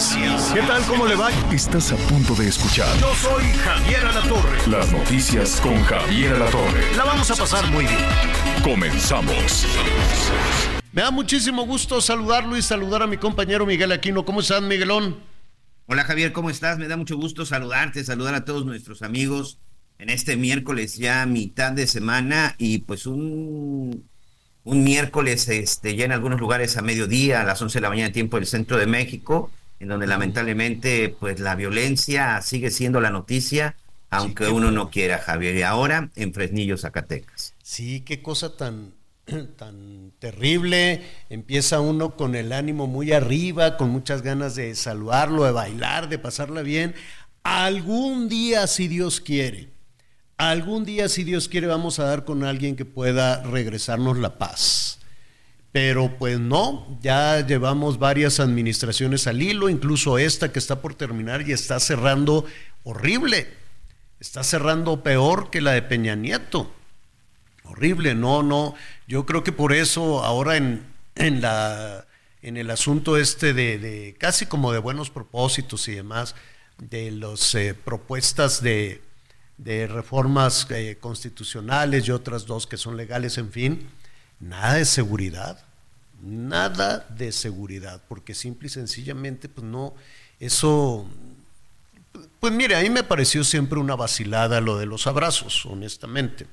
Noticias. ¿Qué tal? ¿Cómo le va? Estás a punto de escuchar Yo soy Javier Alatorre. las noticias con Javier Alatorre. La vamos a pasar muy bien. Comenzamos. Me da muchísimo gusto saludarlo y saludar a mi compañero Miguel Aquino. ¿Cómo están, Miguelón? Hola Javier, ¿cómo estás? Me da mucho gusto saludarte, saludar a todos nuestros amigos en este miércoles ya mitad de semana y pues un, un miércoles este, ya en algunos lugares a mediodía, a las 11 de la mañana tiempo del centro de México, en donde lamentablemente pues la violencia sigue siendo la noticia, aunque uno no quiera, Javier. Y ahora en Fresnillo, Zacatecas. Sí, qué cosa tan, tan terrible. Empieza uno con el ánimo muy arriba, con muchas ganas de saludarlo, de bailar, de pasarla bien. Algún día, si Dios quiere, algún día, si Dios quiere, vamos a dar con alguien que pueda regresarnos la paz. Pero pues no, ya llevamos varias administraciones al hilo, incluso esta que está por terminar y está cerrando horrible. Está cerrando peor que la de Peña Nieto. Horrible, no, no. Yo creo que por eso ahora en, en la en el asunto este de, de casi como de buenos propósitos y demás, de las propuestas de, de reformas eh, constitucionales y otras dos que son legales, en fin, nada de seguridad, nada de seguridad, porque simple y sencillamente, pues no, eso, pues mire, a mí me pareció siempre una vacilada lo de los abrazos, honestamente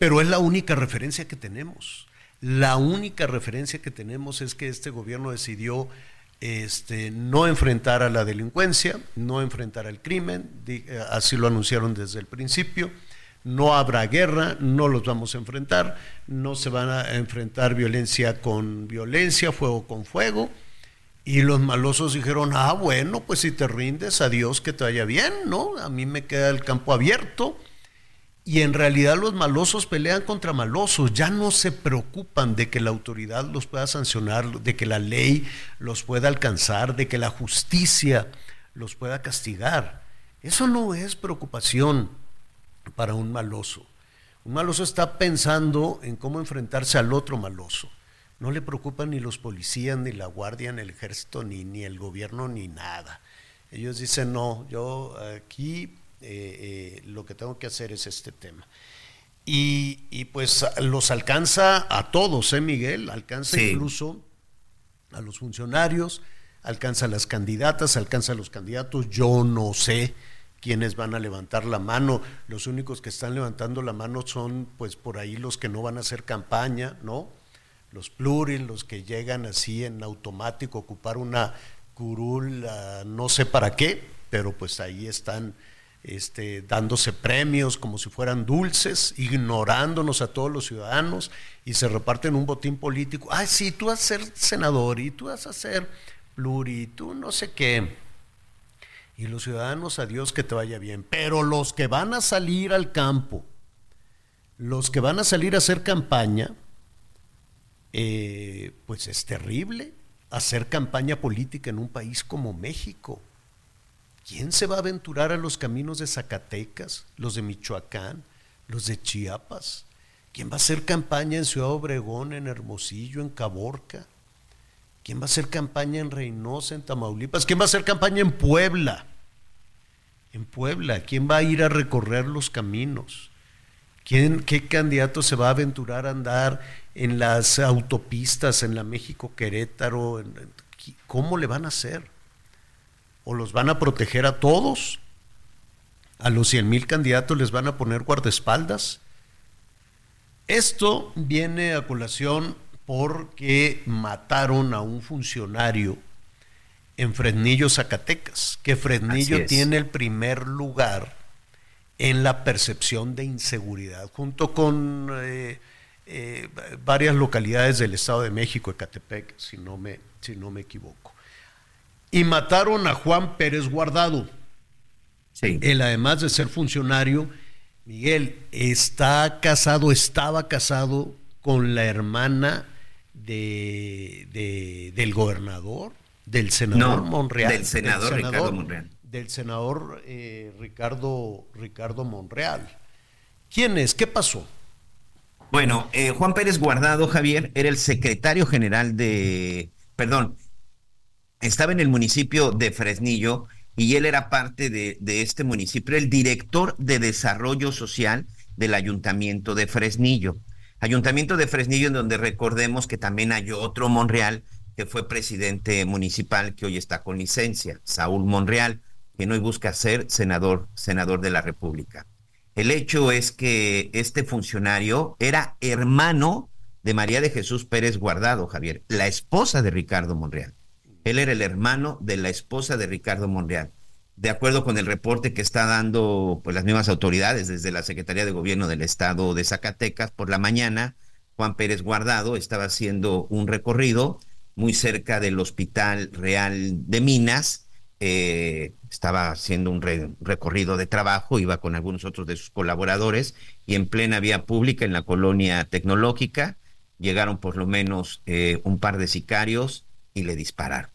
pero es la única referencia que tenemos. La única referencia que tenemos es que este gobierno decidió este, no enfrentar a la delincuencia, no enfrentar al crimen, eh, así lo anunciaron desde el principio. No habrá guerra, no los vamos a enfrentar, no se van a enfrentar violencia con violencia, fuego con fuego. Y los malosos dijeron, ah, bueno, pues si te rindes, adiós, que te vaya bien, ¿no? A mí me queda el campo abierto. Y en realidad los malosos pelean contra malosos, ya no se preocupan de que la autoridad los pueda sancionar, de que la ley los pueda alcanzar, de que la justicia los pueda castigar. Eso no es preocupación para un maloso. Un maloso está pensando en cómo enfrentarse al otro maloso. No le preocupan ni los policías, ni la guardia, ni el ejército, ni, ni el gobierno, ni nada. Ellos dicen, no, yo aquí eh, eh, lo que tengo que hacer es este tema. Y, y pues los alcanza a todos, ¿eh, Miguel? Alcanza Sí. incluso a los funcionarios, alcanza a las candidatas, alcanza a los candidatos. Yo no sé quiénes van a levantar la mano. Los únicos que están levantando la mano son, pues, por ahí los que no van a hacer campaña, ¿no? Los pluris, los que llegan así en automático a ocupar una curul, no sé para qué, pero pues ahí están este, dándose premios como si fueran dulces, ignorándonos a todos los ciudadanos y se reparten un botín político. Ay, sí, tú vas a ser senador y tú vas a ser pluri, tú no sé qué. Y los ciudadanos, a Dios que te vaya bien. Pero los que van a salir al campo, los que van a salir a hacer campaña, eh, pues es terrible hacer campaña política en un país como México. ¿Quién se va a aventurar a los caminos de Zacatecas, los de Michoacán, los de Chiapas? ¿Quién va a hacer campaña en Ciudad Obregón, en Hermosillo, en Caborca? ¿Quién va a hacer campaña en Reynosa, en Tamaulipas? ¿Quién va a hacer campaña en Puebla? En Puebla, ¿quién va a ir a recorrer los caminos? ¿Quién, ¿Qué candidato se va a aventurar a andar en las autopistas, en la México Querétaro? ¿Cómo le van a hacer? ¿O los van a proteger a todos? ¿A los 100 mil candidatos les van a poner guardaespaldas? Esto viene a colación porque mataron a un funcionario en Fresnillo, Zacatecas, que Fresnillo tiene el primer lugar en la percepción de inseguridad, junto con eh, eh, varias localidades del Estado de México, Ecatepec, si no me, si no me equivoco. Y mataron a Juan Pérez Guardado. Sí. Él, además de ser funcionario, Miguel, está casado, estaba casado con la hermana de, del gobernador, del senador Monreal. Del senador, Ricardo Monreal. Del senador eh, Ricardo, Ricardo Monreal. ¿Quién es? ¿Qué pasó? Bueno, eh, Juan Pérez Guardado, Javier, era el secretario general de, perdón, estaba en el municipio de Fresnillo y él era parte de, de este municipio, el director de desarrollo social del ayuntamiento de Fresnillo. Ayuntamiento de Fresnillo, en donde recordemos que también hay otro Monreal que fue presidente municipal que hoy está con licencia, Saúl Monreal, que hoy busca ser senador, senador de la República. El hecho es que este funcionario era hermano de María de Jesús Pérez Guardado, Javier, la esposa de Ricardo Monreal. Él era el hermano de la esposa de Ricardo Monreal de acuerdo con el reporte que está dando pues, las mismas autoridades desde la Secretaría de Gobierno del Estado de Zacatecas, por la mañana, Juan Pérez Guardado estaba haciendo un recorrido muy cerca del Hospital Real de Minas, eh, estaba haciendo un recorrido de trabajo, iba con algunos otros de sus colaboradores y en plena vía pública en la colonia tecnológica llegaron por lo menos eh, un par de sicarios y le dispararon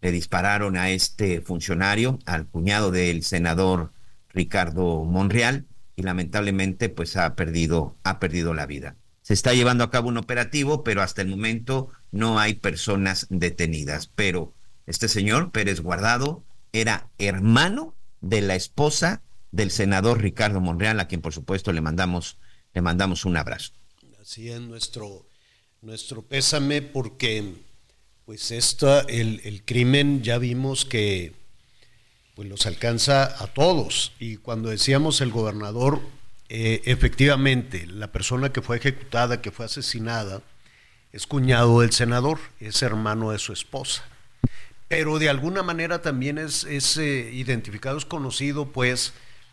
le dispararon a este funcionario, al cuñado del senador Ricardo Monreal, y lamentablemente pues ha perdido, ha perdido la vida. Se está llevando a cabo un operativo, pero hasta el momento no hay personas detenidas. Pero este señor, Pérez Guardado, era hermano de la esposa del senador Ricardo Monreal, a quien por supuesto le mandamos, le mandamos un abrazo. Así es nuestro, nuestro pésame porque pues esta, el, el, crimen ya vimos que pues los alcanza a todos. Y cuando decíamos el gobernador, eh, efectivamente, la persona que fue ejecutada, que fue asesinada, es cuñado del senador, es hermano de su esposa. Pero de alguna manera también es, es eh, identificado, es conocido, pues.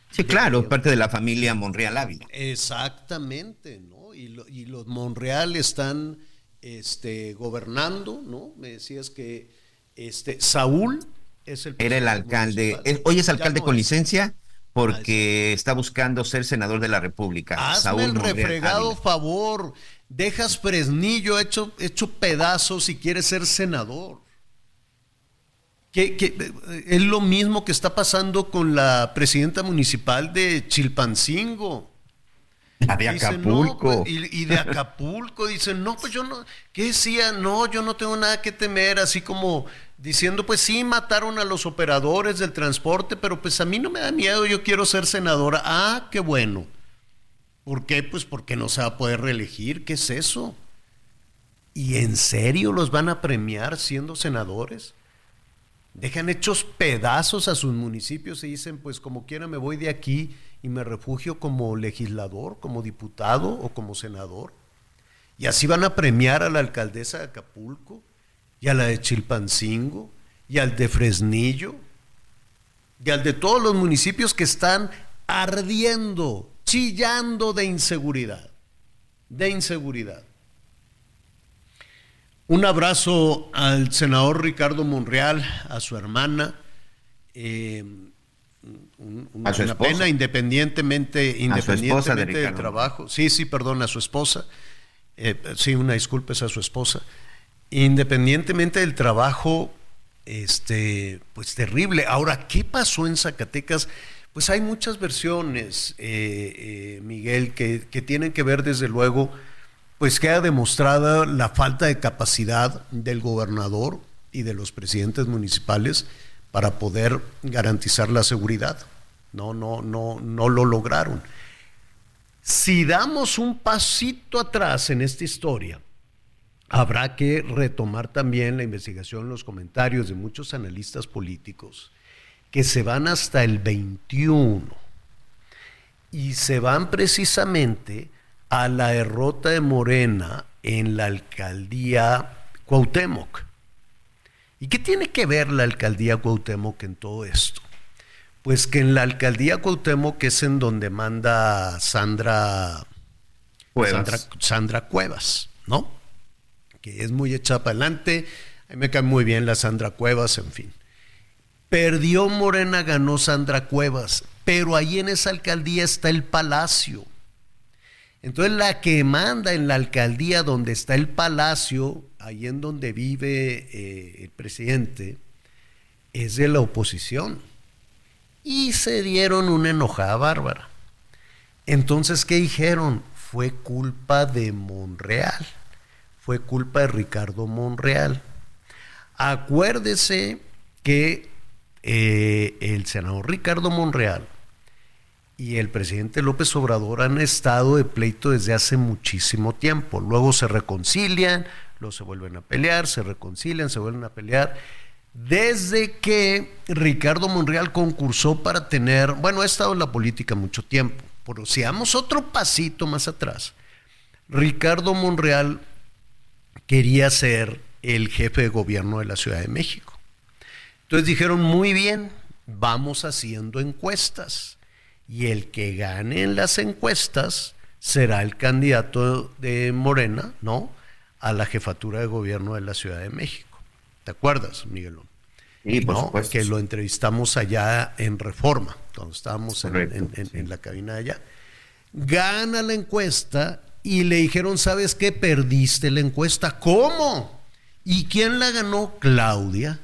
Sí, claro, parte de la familia Monreal Ávila. Exactamente, ¿no? Y, y los Monreal están este, gobernando, ¿no? Me decías que este, Saúl es el... Era el alcalde, hoy es alcalde con licencia porque está buscando ser senador de la República. Hazme Saúl el refregado favor, dejas Fresnillo hecho, hecho pedazos y quieres ser senador. Que, es lo mismo que está pasando con la presidenta municipal de Chilpancingo. De Acapulco. Pues, y, de Acapulco, dicen, no, pues yo no, ¿qué decía? No, yo no tengo nada que temer, así como diciendo, pues sí, mataron a los operadores del transporte, pero pues a mí no me da miedo, yo quiero ser senadora. Ah, qué bueno. ¿Por qué? Pues porque no se va a poder reelegir, ¿qué es eso? ¿Y en serio los van a premiar siendo senadores? Dejan hechos pedazos a sus municipios y dicen, pues como quiera me voy de aquí y me refugio como legislador, como diputado o como senador. Y así van a premiar a la alcaldesa de Acapulco y a la de Chilpancingo y al de Fresnillo y al de todos los municipios que están ardiendo, chillando de inseguridad, de inseguridad. Un abrazo al senador Ricardo Monreal, a su hermana. Eh, una pena independientemente, independientemente del trabajo. Sí, sí, perdón, a su esposa. Eh, sí, una disculpa es a su esposa. Independientemente del trabajo, este, pues terrible. Ahora, ¿qué pasó en Zacatecas? Pues hay muchas versiones, eh, eh, Miguel, que, que, tienen que ver desde luego, pues queda demostrada la falta de capacidad del gobernador y de los presidentes municipales para poder garantizar la seguridad. No, no, no, no lo lograron. Si damos un pasito atrás en esta historia, habrá que retomar también la investigación, los comentarios de muchos analistas políticos que se van hasta el 21 y se van precisamente a la derrota de Morena en la alcaldía Cuauhtémoc. ¿Y qué tiene que ver la alcaldía Cuauhtémoc en todo esto? Pues que en la alcaldía Cuauhtémoc, que es en donde manda Sandra Cuevas, Sandra, Cuevas ¿no? Que es muy echada para adelante. A mí me cae muy bien la Sandra Cuevas, en fin. Perdió Morena, ganó Sandra Cuevas, pero ahí en esa alcaldía está el palacio. Entonces la que manda en la alcaldía donde está el palacio, ahí en donde vive eh, el presidente, es de la oposición. Y se dieron una enojada bárbara. Entonces, ¿qué dijeron? Fue culpa de Monreal. Fue culpa de Ricardo Monreal. Acuérdese que eh, el senador Ricardo Monreal y el presidente López Obrador han estado de pleito desde hace muchísimo tiempo. Luego se reconcilian, luego se vuelven a pelear, se reconcilian, se vuelven a pelear. Desde que Ricardo Monreal concursó para tener, bueno, ha estado en la política mucho tiempo, pero si damos otro pasito más atrás, Ricardo Monreal quería ser el jefe de gobierno de la Ciudad de México. Entonces dijeron, muy bien, vamos haciendo encuestas y el que gane en las encuestas será el candidato de Morena, ¿no? A la jefatura de gobierno de la Ciudad de México. ¿Te acuerdas, Miguelón? Sí, por supuesto. Que lo entrevistamos allá en Reforma, cuando estábamos en, la cabina de allá. Gana la encuesta y le dijeron, ¿sabes qué? Perdiste la encuesta. ¿Cómo? ¿Y quién la ganó? Claudia.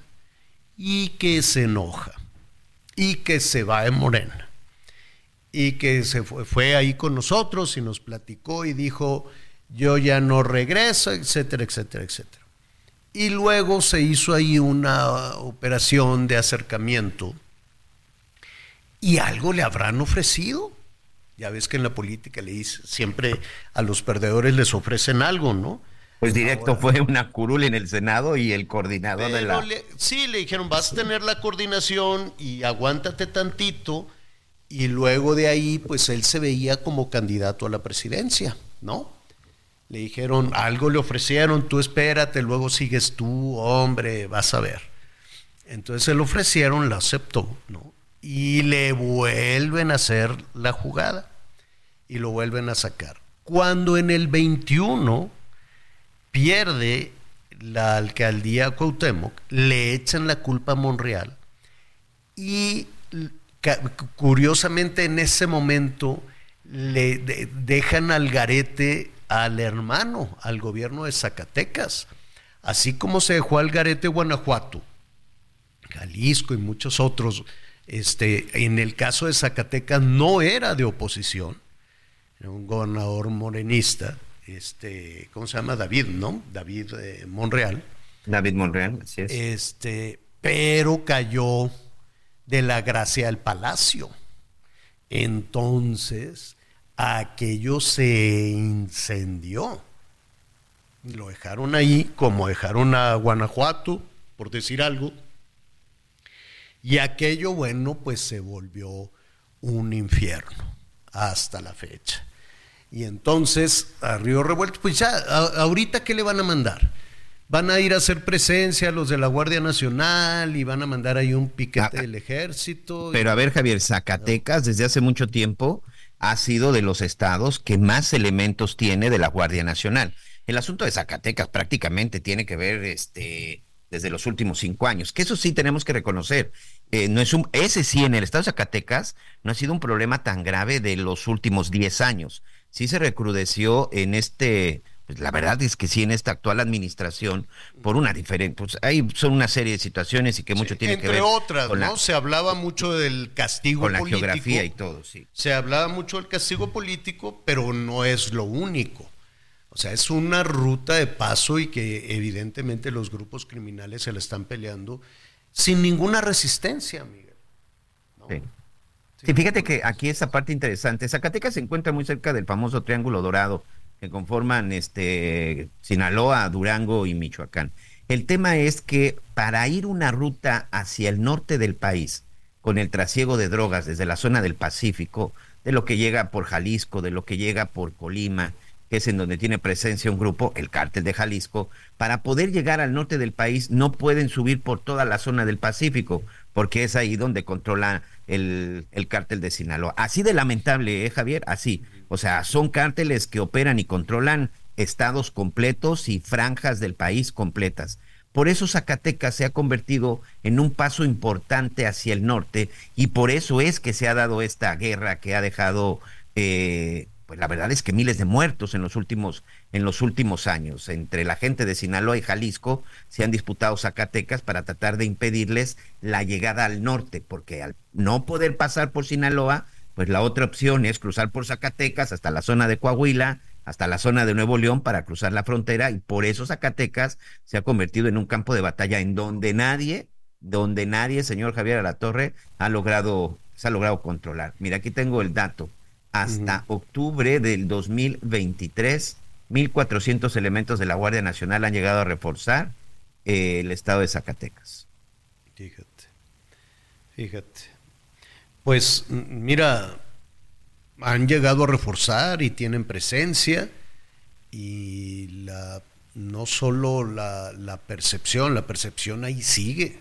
Y que se enoja. Y que se va de Morena y que se fue, fue, ahí con nosotros y nos platicó y dijo, yo ya no regreso, etcétera, etcétera, etcétera. Y luego se hizo ahí una operación de acercamiento y algo le habrán ofrecido. Ya ves que en la política le dice, siempre a los perdedores les ofrecen algo, ¿no? Pues directo fue una curul en el Senado y el coordinador de la... sí, le dijeron, vas a tener la coordinación y aguántate tantito y luego de ahí, pues él se veía como candidato a la presidencia, ¿no? Le dijeron, algo le ofrecieron, tú espérate, luego sigues tú, hombre, vas a ver. Entonces se lo ofrecieron, la aceptó, ¿no? Y le vuelven a hacer la jugada y lo vuelven a sacar. Cuando en el 21 pierde la alcaldía Cuauhtémoc, le echan la culpa a Monreal y curiosamente en ese momento le dejan al garete al hermano, al gobierno de Zacatecas, así como se dejó al garete Guanajuato, Jalisco y muchos otros. Este, en el caso de Zacatecas no era de oposición, era un gobernador morenista, este, ¿cómo se llama? David, ¿no? David eh, Monreal. David Monreal, así es. Este, pero cayó de la gracia del palacio. Entonces, aquello se incendió. Lo dejaron ahí, como dejaron a Guanajuato, por decir algo. Y aquello, bueno, pues se volvió un infierno hasta la fecha. Y entonces, a Río Revuelto, pues ya, ahorita, ¿qué le van a mandar? van a ir a hacer presencia los de la Guardia Nacional y van a mandar ahí un piquete ah, del ejército. Pero a ver, Javier, Zacatecas desde hace mucho tiempo ha sido de los estados que más elementos tiene de la Guardia Nacional. El asunto de Zacatecas prácticamente tiene que ver este desde los últimos cinco años, que eso sí tenemos que reconocer. Eh, no es un, ese sí en el estado de Zacatecas no ha sido un problema tan grave de los últimos diez años. Sí se recrudeció en este pues la verdad es que sí, en esta actual administración, por una diferente, pues hay son una serie de situaciones y que mucho tiene que ver. Entre otras, ¿no? se hablaba mucho del castigo con la geografía y todo, sí. Se hablaba mucho del castigo político, pero no es lo único. O sea, es una ruta de paso y que evidentemente los grupos criminales se la están peleando sin ninguna resistencia, Miguel. Sí. sí, fíjate que aquí esa parte interesante. Zacatecas se encuentra muy cerca del famoso Triángulo Dorado que conforman este Sinaloa, Durango y Michoacán. El tema es que para ir una ruta hacia el norte del país, con el trasiego de drogas desde la zona del Pacífico, de lo que llega por Jalisco, de lo que llega por Colima, que es en donde tiene presencia un grupo, el cártel de Jalisco, para poder llegar al norte del país no pueden subir por toda la zona del Pacífico, porque es ahí donde controla el, el cártel de Sinaloa. Así de lamentable, ¿eh, Javier? Así. O sea, son cárteles que operan y controlan estados completos y franjas del país completas. Por eso Zacatecas se ha convertido en un paso importante hacia el norte y por eso es que se ha dado esta guerra que ha dejado, eh, pues la verdad es que miles de muertos en los últimos en los últimos años. Entre la gente de Sinaloa y Jalisco se han disputado Zacatecas para tratar de impedirles la llegada al norte, porque al no poder pasar por Sinaloa, pues la otra opción es cruzar por Zacatecas hasta la zona de Coahuila, hasta la zona de Nuevo León para cruzar la frontera y por eso Zacatecas se ha convertido en un campo de batalla en donde nadie, donde nadie, señor Javier Alatorre, ha logrado, se ha logrado controlar. Mira, aquí tengo el dato. Hasta octubre del 2023, 1.400 elementos de la Guardia Nacional han llegado a reforzar eh, el estado de Zacatecas. Fíjate, fíjate. Pues mira, han llegado a reforzar y tienen presencia y la, no solo la, percepción, la percepción ahí sigue.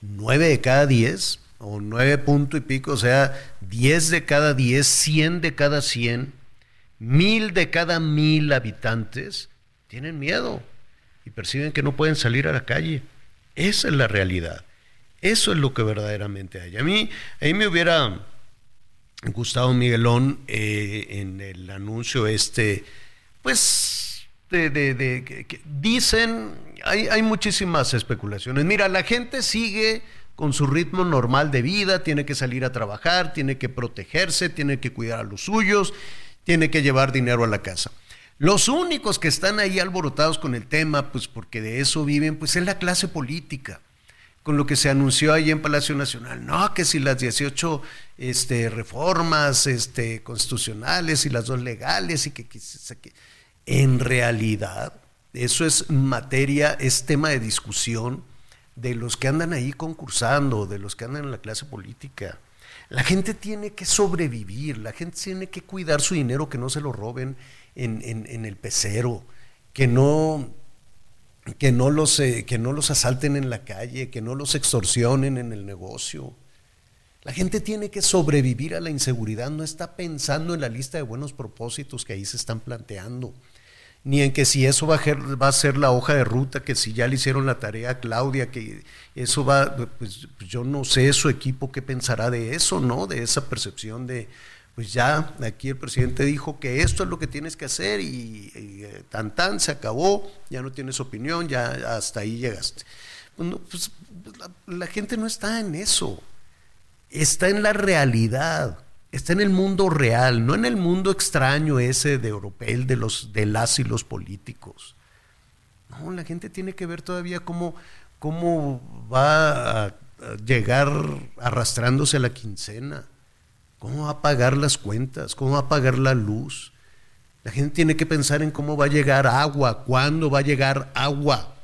Nueve de cada diez, o nueve punto y pico, o sea, diez de cada diez, cien de cada cien, mil de cada mil habitantes tienen miedo y perciben que no pueden salir a la calle. Esa es la realidad. Eso es lo que verdaderamente hay. A mí, a mí me hubiera Gustavo Miguelón eh, en el anuncio este, pues, de, de, que, dicen, hay, hay muchísimas especulaciones. Mira, la gente sigue con su ritmo normal de vida, tiene que salir a trabajar, tiene que protegerse, tiene que cuidar a los suyos, tiene que llevar dinero a la casa. Los únicos que están ahí alborotados con el tema, pues porque de eso viven, pues es la clase política con lo que se anunció ahí en Palacio Nacional. No, que si las 18 este, reformas este, constitucionales y las dos legales y que, que, en realidad eso es materia, es tema de discusión de los que andan ahí concursando, de los que andan en la clase política. La gente tiene que sobrevivir, la gente tiene que cuidar su dinero, que no se lo roben en, en, en el pecero, que no que no, los, eh, que no los asalten en la calle, que no los extorsionen en el negocio. La gente tiene que sobrevivir a la inseguridad, no está pensando en la lista de buenos propósitos que ahí se están planteando, ni en que si eso va a, ser, va a ser la hoja de ruta, que si ya le hicieron la tarea a Claudia, que eso va, pues yo no sé su equipo qué pensará de eso, ¿no? De esa percepción de, pues ya aquí el presidente dijo que esto es lo que tienes que hacer y, eh, tan tan se acabó, ya no tienes opinión, ya hasta ahí llegaste. Pues la, la, gente no está en eso, está en la realidad, está en el mundo real, no en el mundo extraño ese de europeo de los de las y los políticos. No, la gente tiene que ver todavía cómo, cómo va a llegar arrastrándose a la quincena ¿Cómo va a pagar las cuentas? ¿Cómo va a pagar la luz? La gente tiene que pensar en cómo va a llegar agua, cuándo va a llegar agua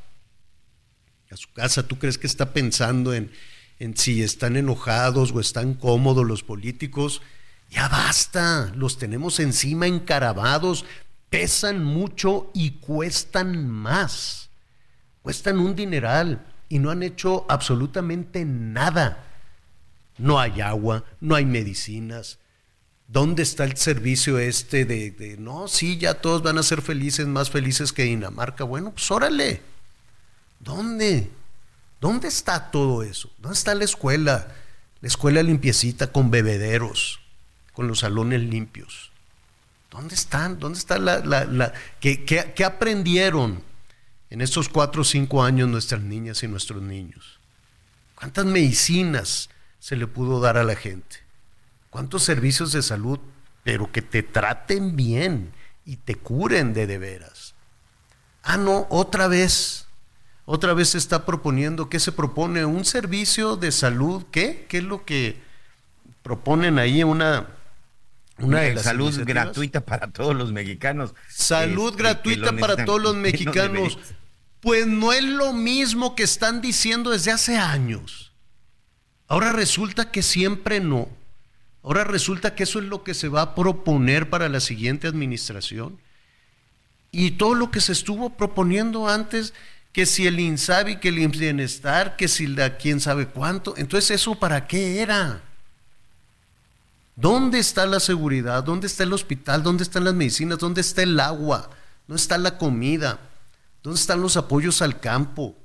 a su casa. ¿Tú crees que está pensando en, en si están enojados o están cómodos los políticos? Ya basta, los tenemos encima encarabados, pesan mucho y cuestan más. Cuestan un dineral y no han hecho absolutamente nada no hay agua, no hay medicinas. ¿Dónde está el servicio este de, no, sí, ya todos van a ser felices, más felices que Dinamarca? Bueno, pues órale. ¿Dónde? ¿Dónde está todo eso? ¿Dónde está la escuela? La escuela limpiecita con bebederos, con los salones limpios. ¿Dónde están? ¿Dónde está la... la, la ¿qué, qué, qué aprendieron en estos cuatro o cinco años nuestras niñas y nuestros niños? ¿Cuántas medicinas? Se le pudo dar a la gente? ¿Cuántos servicios de salud, pero que te traten bien y te curen de de veras? Ah, no, otra vez, otra vez se está proponiendo, ¿qué se propone? Un servicio de salud, ¿qué? ¿Qué es lo que proponen ahí? Una, una de salud gratuita para todos los mexicanos. Salud este, gratuita para todos los mexicanos. Pues no es lo mismo que están diciendo desde hace años. Ahora resulta que siempre no. Ahora resulta que eso es lo que se va a proponer para la siguiente administración. Y todo lo que se estuvo proponiendo antes, que si el INSABI, que el Bienestar, que si la quién sabe cuánto, entonces eso para qué era? ¿Dónde está la seguridad? ¿Dónde está el hospital? ¿Dónde están las medicinas? ¿Dónde está el agua? ¿Dónde está la comida? ¿Dónde están los apoyos al campo?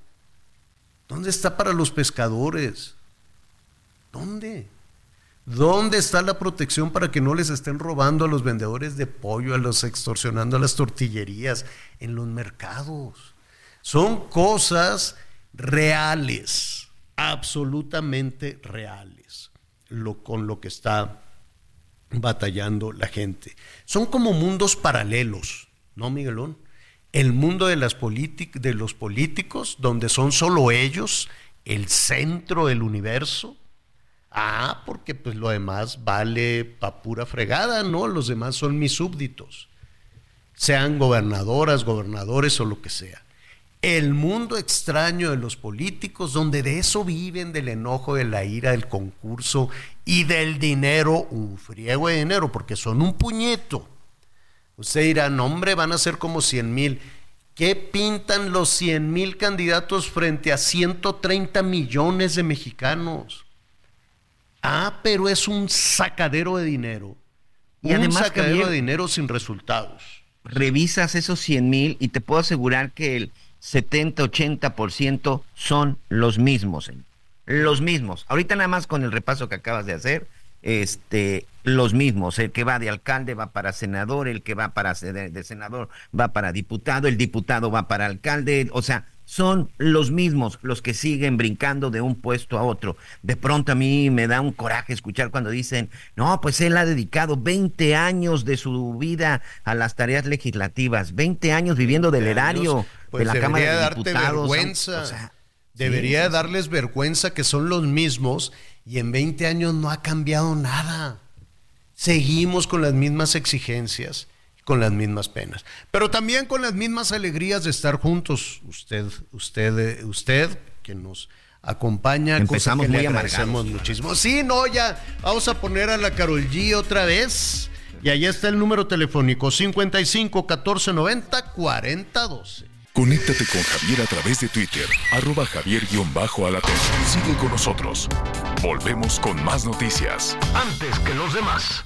¿Dónde está para los pescadores? ¿Dónde? ¿Dónde está la protección para que no les estén robando a los vendedores de pollo, a los extorsionando a las tortillerías en los mercados? Son cosas reales, absolutamente reales, lo, con lo que está batallando la gente. Son como mundos paralelos, ¿no, Miguelón? El mundo de, las de los políticos, donde son solo ellos el centro del universo, Ah, porque pues lo demás vale pa' pura fregada, ¿no? Los demás son mis súbditos, sean gobernadoras, gobernadores o lo que sea. El mundo extraño de los políticos, donde de eso viven, del enojo, de la ira, del concurso y del dinero, un friego de dinero, porque son un puñeto. Usted dirá, no hombre, van a ser como 100 mil. ¿Qué pintan los 100 mil candidatos frente a 130 millones de mexicanos? Ah, pero es un sacadero de dinero. Y un además, sacadero de dinero sin resultados. Revisas esos 100 mil y te puedo asegurar que el 70-80% son los mismos. Los mismos. Ahorita nada más con el repaso que acabas de hacer, este, los mismos. El que va de alcalde va para senador, el que va para de senador va para diputado, el diputado va para alcalde. O sea, son los mismos los que siguen brincando de un puesto a otro. De pronto a mí me da un coraje escuchar cuando dicen, no, pues él ha dedicado 20 años de su vida a las tareas legislativas, 20 años viviendo del erario pues de la Cámara de darte Diputados. Vergüenza. debería darles vergüenza que son los mismos y en 20 años no ha cambiado nada. Seguimos con las mismas exigencias con las mismas penas, pero también con las mismas alegrías de estar juntos. Usted, usted, usted que nos acompaña, empezamos muy amargamos muchísimo. Sí, no, ya vamos a poner a la Carol G otra vez. Y ahí está el número telefónico 55 14 90 40 12. Conéctate con Javier a través de Twitter, arroba javier-alatón. Sigue con nosotros. Volvemos con más noticias. Antes que los demás.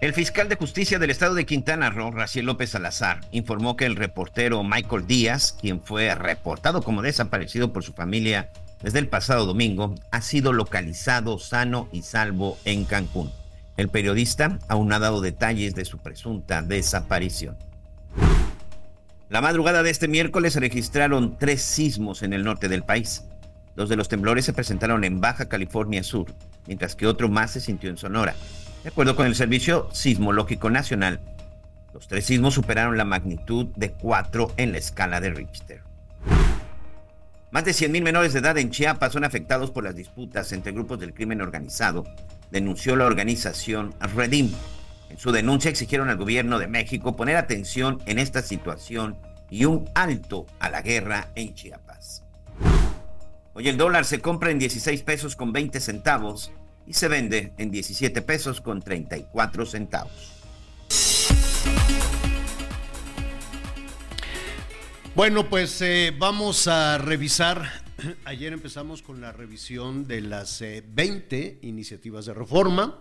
El fiscal de justicia del estado de Quintana Roo, Raciel López Salazar, informó que el reportero Michael Díaz, quien fue reportado como desaparecido por su familia desde el pasado domingo, ha sido localizado sano y salvo en Cancún. El periodista aún ha dado detalles de su presunta desaparición. La madrugada de este miércoles se registraron tres sismos en el norte del país. Dos de los temblores se presentaron en Baja California Sur, mientras que otro más se sintió en Sonora. De acuerdo con el Servicio Sismológico Nacional, los tres sismos superaron la magnitud de 4 en la escala de Richter. Más de 100.000 menores de edad en Chiapas son afectados por las disputas entre grupos del crimen organizado, denunció la organización Redim. En su denuncia exigieron al gobierno de México poner atención en esta situación y un alto a la guerra en Chiapas. Hoy el dólar se compra en 16 pesos con 20 centavos y se vende en 17 pesos con 34 centavos. Bueno, pues eh, vamos a revisar. Ayer empezamos con la revisión de las 20 eh, iniciativas de reforma,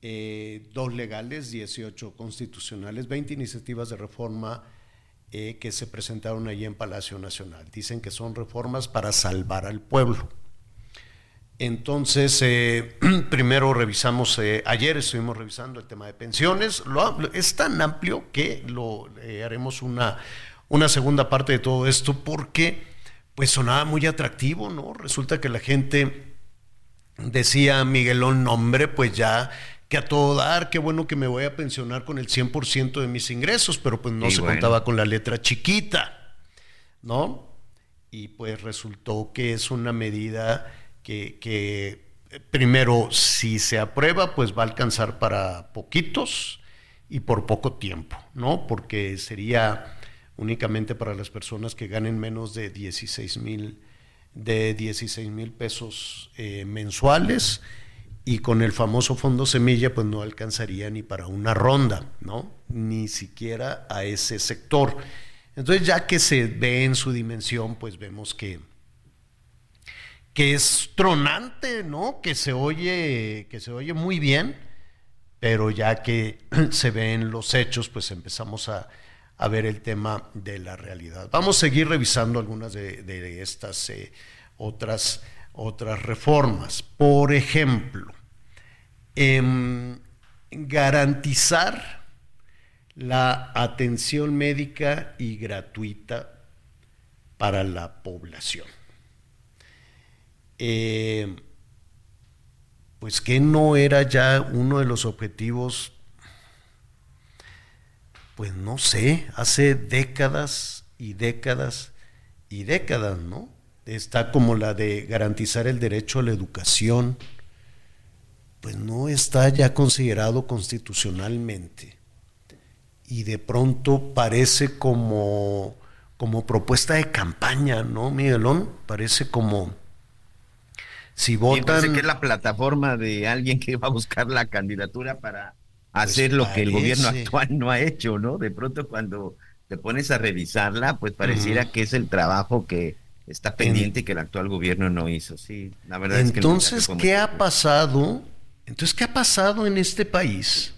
eh, dos legales, 18 constitucionales, 20 iniciativas de reforma que se presentaron allí en Palacio Nacional. Dicen que son reformas para salvar al pueblo. Entonces, eh, primero revisamos, eh, ayer estuvimos revisando el tema de pensiones, es tan amplio que lo eh, haremos una, una segunda parte de todo esto porque pues sonaba muy atractivo, ¿no? Resulta que la gente decía, Miguelón, nombre, pues ya que a todo dar, qué bueno que me voy a pensionar con el 100% de mis ingresos, pero pues no se contaba con la letra chiquita, ¿no? Y pues resultó que es una medida que, primero, si se aprueba, pues va a alcanzar para poquitos y por poco tiempo, ¿no? Porque sería únicamente para las personas que ganen menos de 16 mil de 16 mil pesos eh, mensuales y con el famoso fondo semilla pues no alcanzaría ni para una ronda, ¿no? Ni siquiera a ese sector. Entonces ya que se ve en su dimensión, pues vemos que, que es tronante, ¿no? Que se oye, que se oye muy bien, pero ya que se ven los hechos, pues empezamos a, a ver el tema de la realidad. Vamos a seguir revisando algunas de, estas eh, otras, otras reformas. Por ejemplo, em, garantizar la atención médica y gratuita para la población. Eh, pues que no era ya uno de los objetivos pues no sé, hace décadas y décadas y décadas, ¿no? Está como la de garantizar el derecho a la educación, pues no está ya considerado constitucionalmente. Y de pronto parece como, como propuesta de campaña, ¿no, Miguelón? Parece como si votan... parece que es la plataforma de alguien que va a buscar la candidatura para pues hacer lo que el gobierno actual no ha hecho, ¿no? De pronto cuando te pones a revisarla, pues pareciera que es el trabajo que está pendiente y que el actual gobierno no hizo. Sí, la verdad es que Entonces, ¿qué ha pasado? Entonces, ¿qué ha pasado en este país?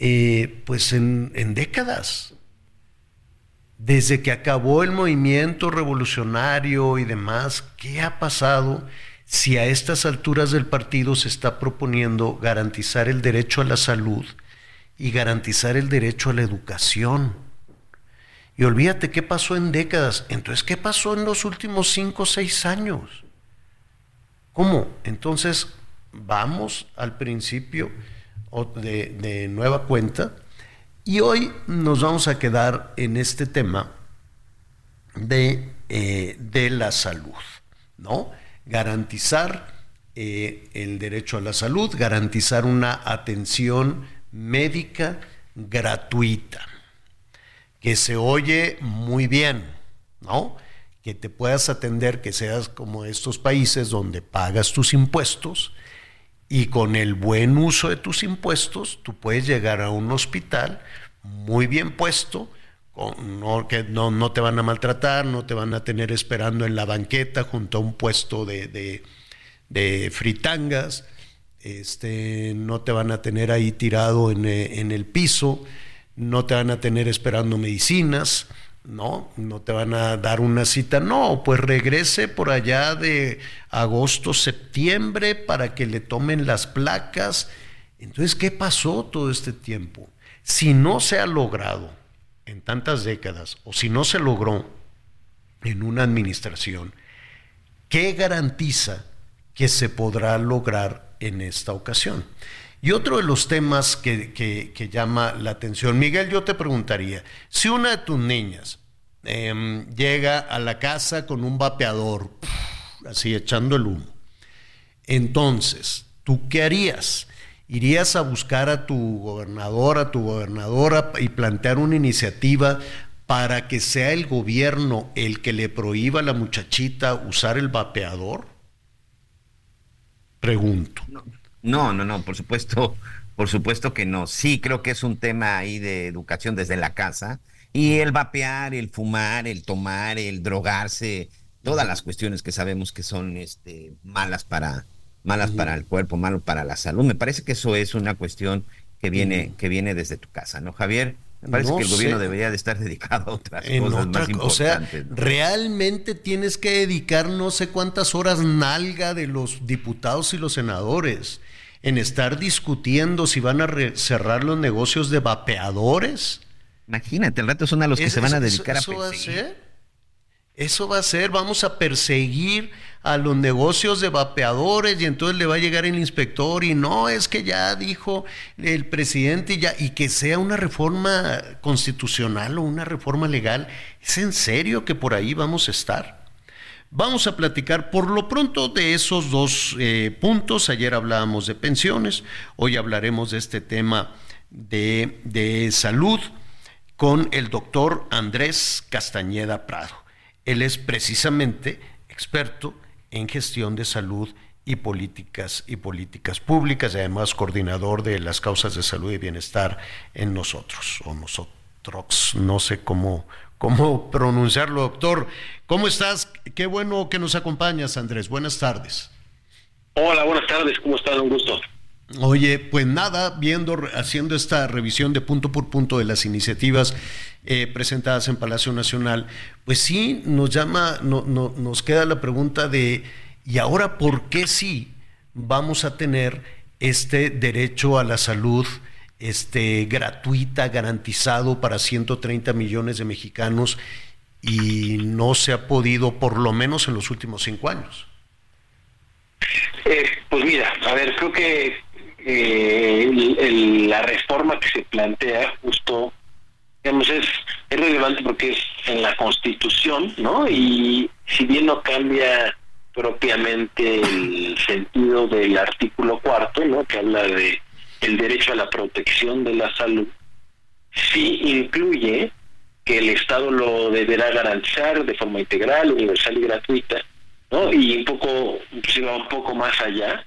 Eh, pues en, en décadas. Desde que acabó el movimiento revolucionario y demás, ¿qué ha pasado? si a estas alturas del partido se está proponiendo garantizar el derecho a la salud y garantizar el derecho a la educación. Y olvídate qué pasó en décadas. Entonces, ¿qué pasó en los últimos cinco o seis años? ¿Cómo? Entonces, vamos al principio de, nueva cuenta y hoy nos vamos a quedar en este tema de, eh, de la salud, ¿no? garantizar eh, el derecho a la salud, garantizar una atención médica gratuita, que se oye muy bien, ¿no? Que te puedas atender, que seas como estos países donde pagas tus impuestos y con el buen uso de tus impuestos tú puedes llegar a un hospital muy bien puesto, no, que no, no, te van a maltratar, no te van a tener esperando en la banqueta junto a un puesto de, de, fritangas, este, no te van a tener ahí tirado en, eh, en, el piso, no te van a tener esperando medicinas, ¿no? No te van a dar una cita, no, pues regrese por allá de agosto, septiembre para que le tomen las placas. Entonces, ¿qué pasó todo este tiempo? Si no se ha logrado en tantas décadas, o si no se logró en una administración, ¿qué garantiza que se podrá lograr en esta ocasión? Y otro de los temas que, llama la atención, Miguel, yo te preguntaría, si una de tus niñas em, llega a la casa con un vapeador, así echando el humo, entonces, ¿tú qué harías? irías a buscar a tu gobernador, a tu gobernadora y plantear una iniciativa para que sea el gobierno el que le prohíba a la muchachita usar el vapeador? Pregunto. No, no, por supuesto, por supuesto que no. Sí, creo que es un tema ahí de educación desde la casa. Y el vapear, el fumar, el tomar, el drogarse, todas las cuestiones que sabemos que son este, malas para, malas para el cuerpo, malo para la salud. Me parece que eso es una cuestión que viene, que viene desde tu casa, ¿no, Javier? Me parece que el gobierno debería de estar dedicado a otras cosas más importantes. O sea, realmente tienes que dedicar no sé cuántas horas nalga de los diputados y los senadores en estar discutiendo si van a cerrar los negocios de vapeadores. Imagínate, el rato son a los que se van a dedicar a perseguir. Eso va a ser, vamos a perseguir a los negocios de vapeadores y entonces le va a llegar el inspector y no es que ya dijo el presidente y ya y que sea una reforma constitucional o una reforma legal. ¿Es en serio que por ahí vamos a estar? Vamos a platicar por lo pronto de esos dos eh, puntos. Ayer hablábamos de pensiones, hoy hablaremos de este tema de, de salud con el doctor Andrés Castañeda Prado. Él es precisamente experto en gestión de salud y políticas y políticas públicas, y además coordinador de las causas de salud y bienestar en nosotros o nosotros, no sé cómo cómo pronunciarlo, doctor. ¿Cómo estás? Qué bueno que nos acompañas, Andrés. Buenas tardes. Hola, buenas tardes. ¿Cómo estás? Un gusto. Oye, pues nada, viendo, haciendo esta revisión de punto por punto de las iniciativas eh, presentadas en Palacio Nacional, pues sí nos llama, no, no, nos queda la pregunta de, ¿y ahora por qué sí vamos a tener este derecho a la salud este, gratuita, garantizado para 130 millones de mexicanos y no se ha podido, por lo menos en los últimos cinco años? Eh, pues mira, a ver, creo que eh, la reforma que se plantea justo, digamos, es, es relevante porque es en la Constitución, ¿no? Y si bien no cambia propiamente el sentido del artículo cuarto, ¿no? Que habla de el derecho a la protección de la salud, sí incluye que el Estado lo deberá garantizar de forma integral, universal y gratuita, ¿no? Y un poco, inclusive va un poco más allá,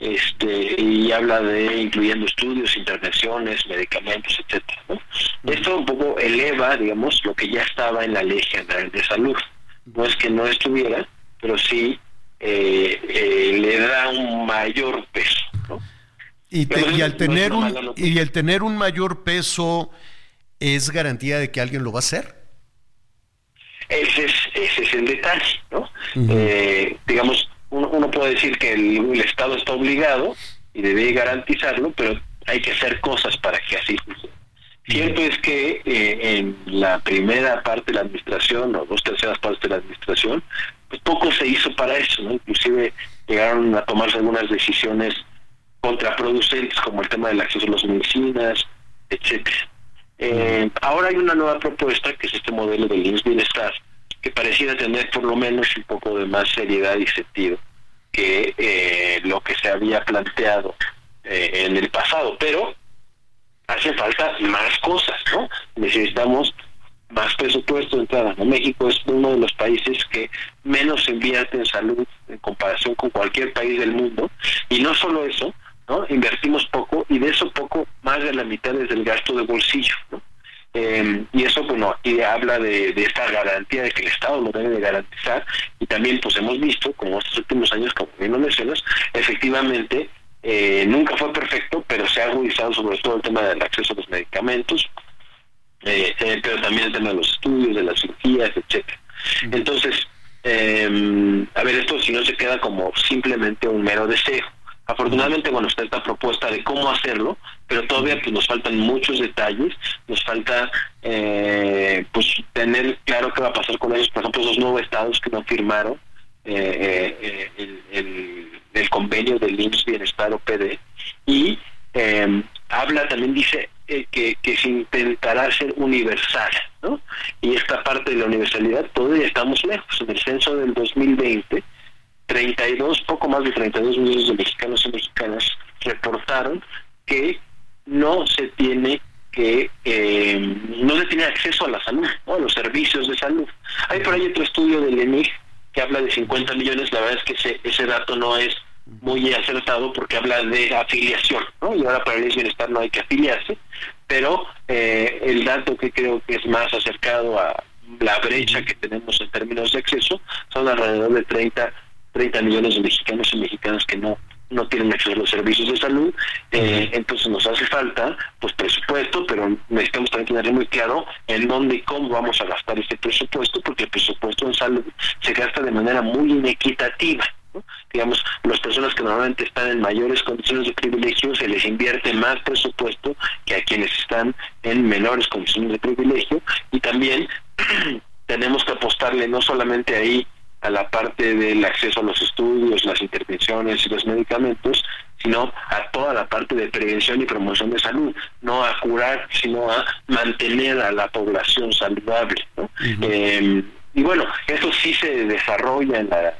este, y habla de incluyendo estudios, intervenciones, medicamentos, etcétera. ¿no? Esto un poco eleva, digamos, lo que ya estaba en la ley general de salud. No es que no estuviera, pero sí eh, eh, le da un mayor peso. ¿No? Y, y al tener un, y el tener un mayor peso es garantía de que alguien lo va a hacer. Ese es, ese es el detalle, ¿no? eh, digamos, uno, puede decir que el, Estado está obligado y debe garantizarlo, pero hay que hacer cosas para que así funcione. Cierto es que eh, en la primera parte de la administración, o dos terceras partes de la administración, pues poco se hizo para eso, ¿no? Inclusive llegaron a tomarse algunas decisiones contraproducentes como el tema del acceso a las medicinas, etcétera. Eh, ahora hay una nueva propuesta que es este modelo del INS Bienestar, que pareciera tener por lo menos un poco de más seriedad y sentido que eh, lo que se había planteado eh, en el pasado, pero hace falta más cosas, ¿no? Necesitamos más presupuesto de entrada. México es uno de los países que menos invierte en salud en comparación con cualquier país del mundo, y no solo eso, ¿no? Invertimos poco y de eso poco, más de la mitad es del gasto de bolsillo, ¿no? Eh, y eso, bueno, aquí habla de, esta garantía de que el Estado lo debe de garantizar y también pues hemos visto, como estos últimos años, como bien lo mencionas, efectivamente eh, nunca fue perfecto, pero se ha agudizado sobre todo el tema del acceso a los medicamentos, eh, pero también el tema de los estudios, de las cirugías, etcétera. Entonces, a ver, esto si no se queda como simplemente un mero deseo. Afortunadamente, bueno, está esta propuesta de cómo hacerlo, pero todavía pues, nos faltan muchos detalles, nos falta eh, pues tener claro qué va a pasar con ellos, por ejemplo, esos nuevos estados que no firmaron eh, eh, el, convenio del IMSS Bienestar OPD y habla también dice que, que se intentará ser universal, ¿no? Y esta parte de la universalidad todavía estamos lejos. En el censo del 2020 32, poco más de 32 millones de mexicanos y mexicanas reportaron que no se tiene que eh, no se tiene acceso a la salud, a los servicios de salud. Hay por ahí otro estudio del ENIG que habla de 50 millones, la verdad es que ese, ese dato no es muy acertado porque habla de afiliación, ¿no? y ahora para el bienestar no hay que afiliarse, pero eh, el dato que creo que es más acercado a la brecha que tenemos en términos de acceso son alrededor de 30 30 millones de mexicanos y mexicanas que no no tienen acceso a los servicios de salud, eh, entonces nos hace falta pues presupuesto, pero necesitamos también tener muy claro en dónde y cómo vamos a gastar ese presupuesto, porque el presupuesto en salud se gasta de manera muy inequitativa. Digamos, las personas que normalmente están en mayores condiciones de privilegio se les invierte más presupuesto que a quienes están en menores condiciones de privilegio y también tenemos que apostarle no solamente ahí a la parte del acceso a los estudios, las intervenciones y los medicamentos, sino a toda la parte de prevención y promoción de salud, no a curar, sino a mantener a la población saludable. Em, y bueno, eso sí se desarrolla en la,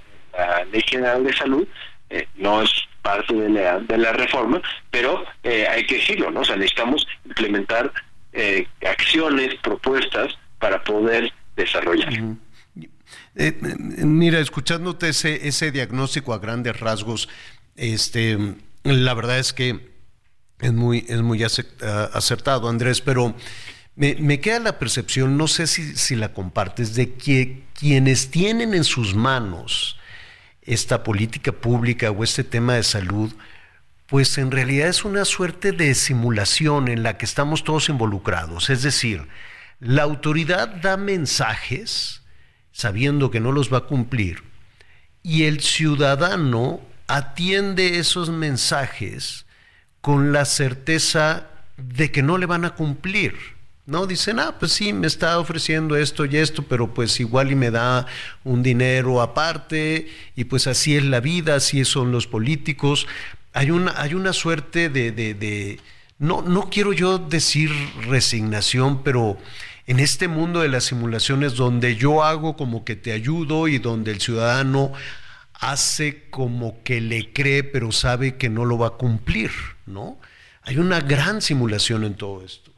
Ley General de Salud, eh, no es parte de la, de la reforma, pero eh, hay que decirlo, ¿no? O sea, necesitamos implementar eh, acciones, propuestas para poder desarrollar. Eh, mira, escuchándote ese, ese diagnóstico a grandes rasgos, este, la verdad es que es muy, es muy acertado, Andrés, pero me, queda la percepción, no sé si, si, la compartes, de que quienes tienen en sus manos esta política pública o este tema de salud, pues en realidad es una suerte de simulación en la que estamos todos involucrados. Es decir, la autoridad da mensajes sabiendo que no los va a cumplir y el ciudadano atiende esos mensajes con la certeza de que no le van a cumplir. No, dicen, ah, pues sí, me está ofreciendo esto y esto, pero pues igual y me da un dinero aparte, y pues así es la vida, así son los políticos hay una, hay una suerte de, de, no, no quiero yo decir resignación, pero en este mundo de las simulaciones donde yo hago como que te ayudo y donde el ciudadano hace como que le cree, pero sabe que no lo va a cumplir, ¿no? Hay una gran simulación en todo esto.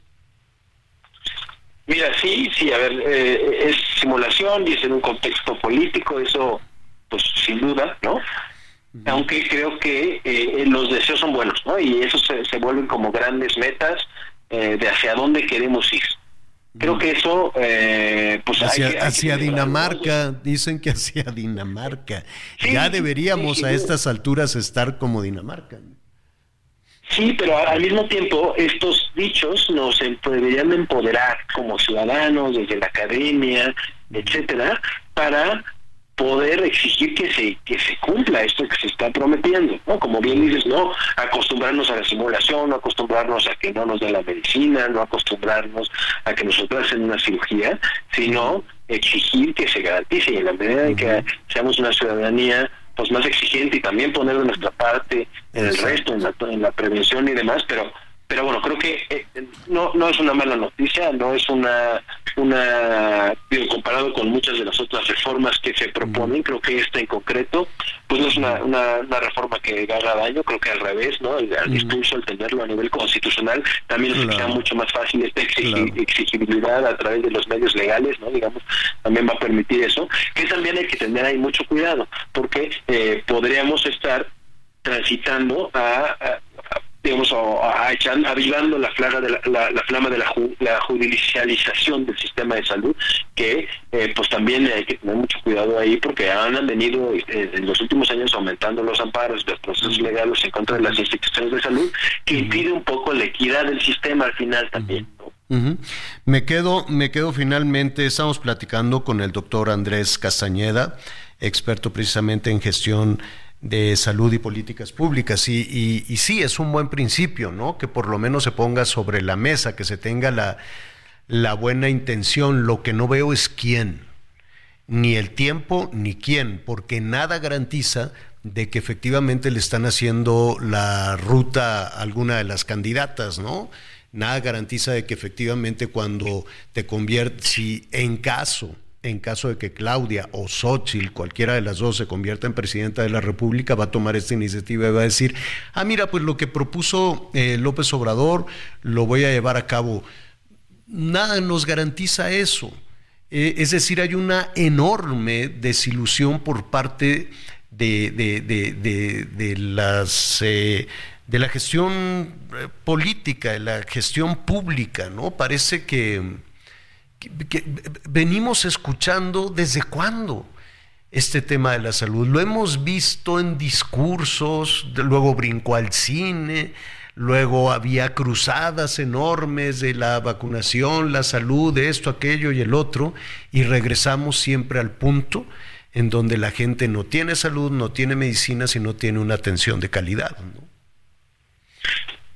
Mira, sí, sí, a ver, eh, es simulación y es en un contexto político, eso, pues sin duda, ¿no? aunque creo que eh, los deseos son buenos, ¿no? Y eso se, vuelven como grandes metas eh, de hacia dónde queremos ir. Creo que eso, eh, pues hacia, hacia Dinamarca, dicen que hacia Dinamarca. ya deberíamos a estas alturas estar como Dinamarca. Sí, pero al mismo tiempo estos dichos nos deberían empoderar como ciudadanos, desde la academia, etcétera, para poder exigir que se que se cumpla esto que se está prometiendo, ¿no? Como bien dices, no acostumbrarnos a la simulación, no acostumbrarnos a que no nos den la medicina, no acostumbrarnos a que nosotros hacen una cirugía, sino exigir que se garantice. Y en la medida en que seamos una ciudadanía pues más exigente y también poner de nuestra parte en el resto, en la, en la prevención y demás, pero pero bueno, creo que eh, no, no es una mala noticia, no es una, una digo, comparado con muchas de las otras reformas que se proponen, creo que esta en concreto, pues no es una, una, reforma que haga daño, creo que al revés, ¿no? Al discurso, al tenerlo a nivel constitucional, también es que sea mucho más fácil esta exigibilidad a través de los medios legales, ¿no? Digamos, también va a permitir eso, que también hay que tener ahí mucho cuidado, porque eh, podríamos estar transitando a digamos, avivando la, flama de la, la, flama de la, judicialización del sistema de salud, que eh, pues también hay que tener mucho cuidado ahí porque han venido eh, en los últimos años aumentando los amparos, los procesos legales en contra de las instituciones de salud, que impide un poco la equidad del sistema al final también. Me quedo, me quedo finalmente, estamos platicando con el doctor Andrés Castañeda, experto precisamente en gestión de salud y políticas públicas. Y, y, sí, es un buen principio, ¿no? Que por lo menos se ponga sobre la mesa, que se tenga la, la buena intención. Lo que no veo es quién, ni el tiempo, ni quién, porque nada garantiza de que efectivamente le están haciendo la ruta a alguna de las candidatas, ¿no? Nada garantiza de que efectivamente cuando te conviertes, si en caso en caso de que Claudia o Xochitl, cualquiera de las dos, se convierta en presidenta de la República, va a tomar esta iniciativa y va a decir, ah, mira, pues lo que propuso eh, López Obrador lo voy a llevar a cabo. Nada nos garantiza eso. Eh, es decir, hay una enorme desilusión por parte de, las... Eh, de la gestión política, de la gestión pública, ¿no? Parece que, venimos escuchando desde cuándo este tema de la salud. Lo hemos visto en discursos, luego brincó al cine, luego había cruzadas enormes de la vacunación, la salud, de esto, aquello y el otro, y regresamos siempre al punto en donde la gente no tiene salud, no tiene medicina, sino tiene una atención de calidad.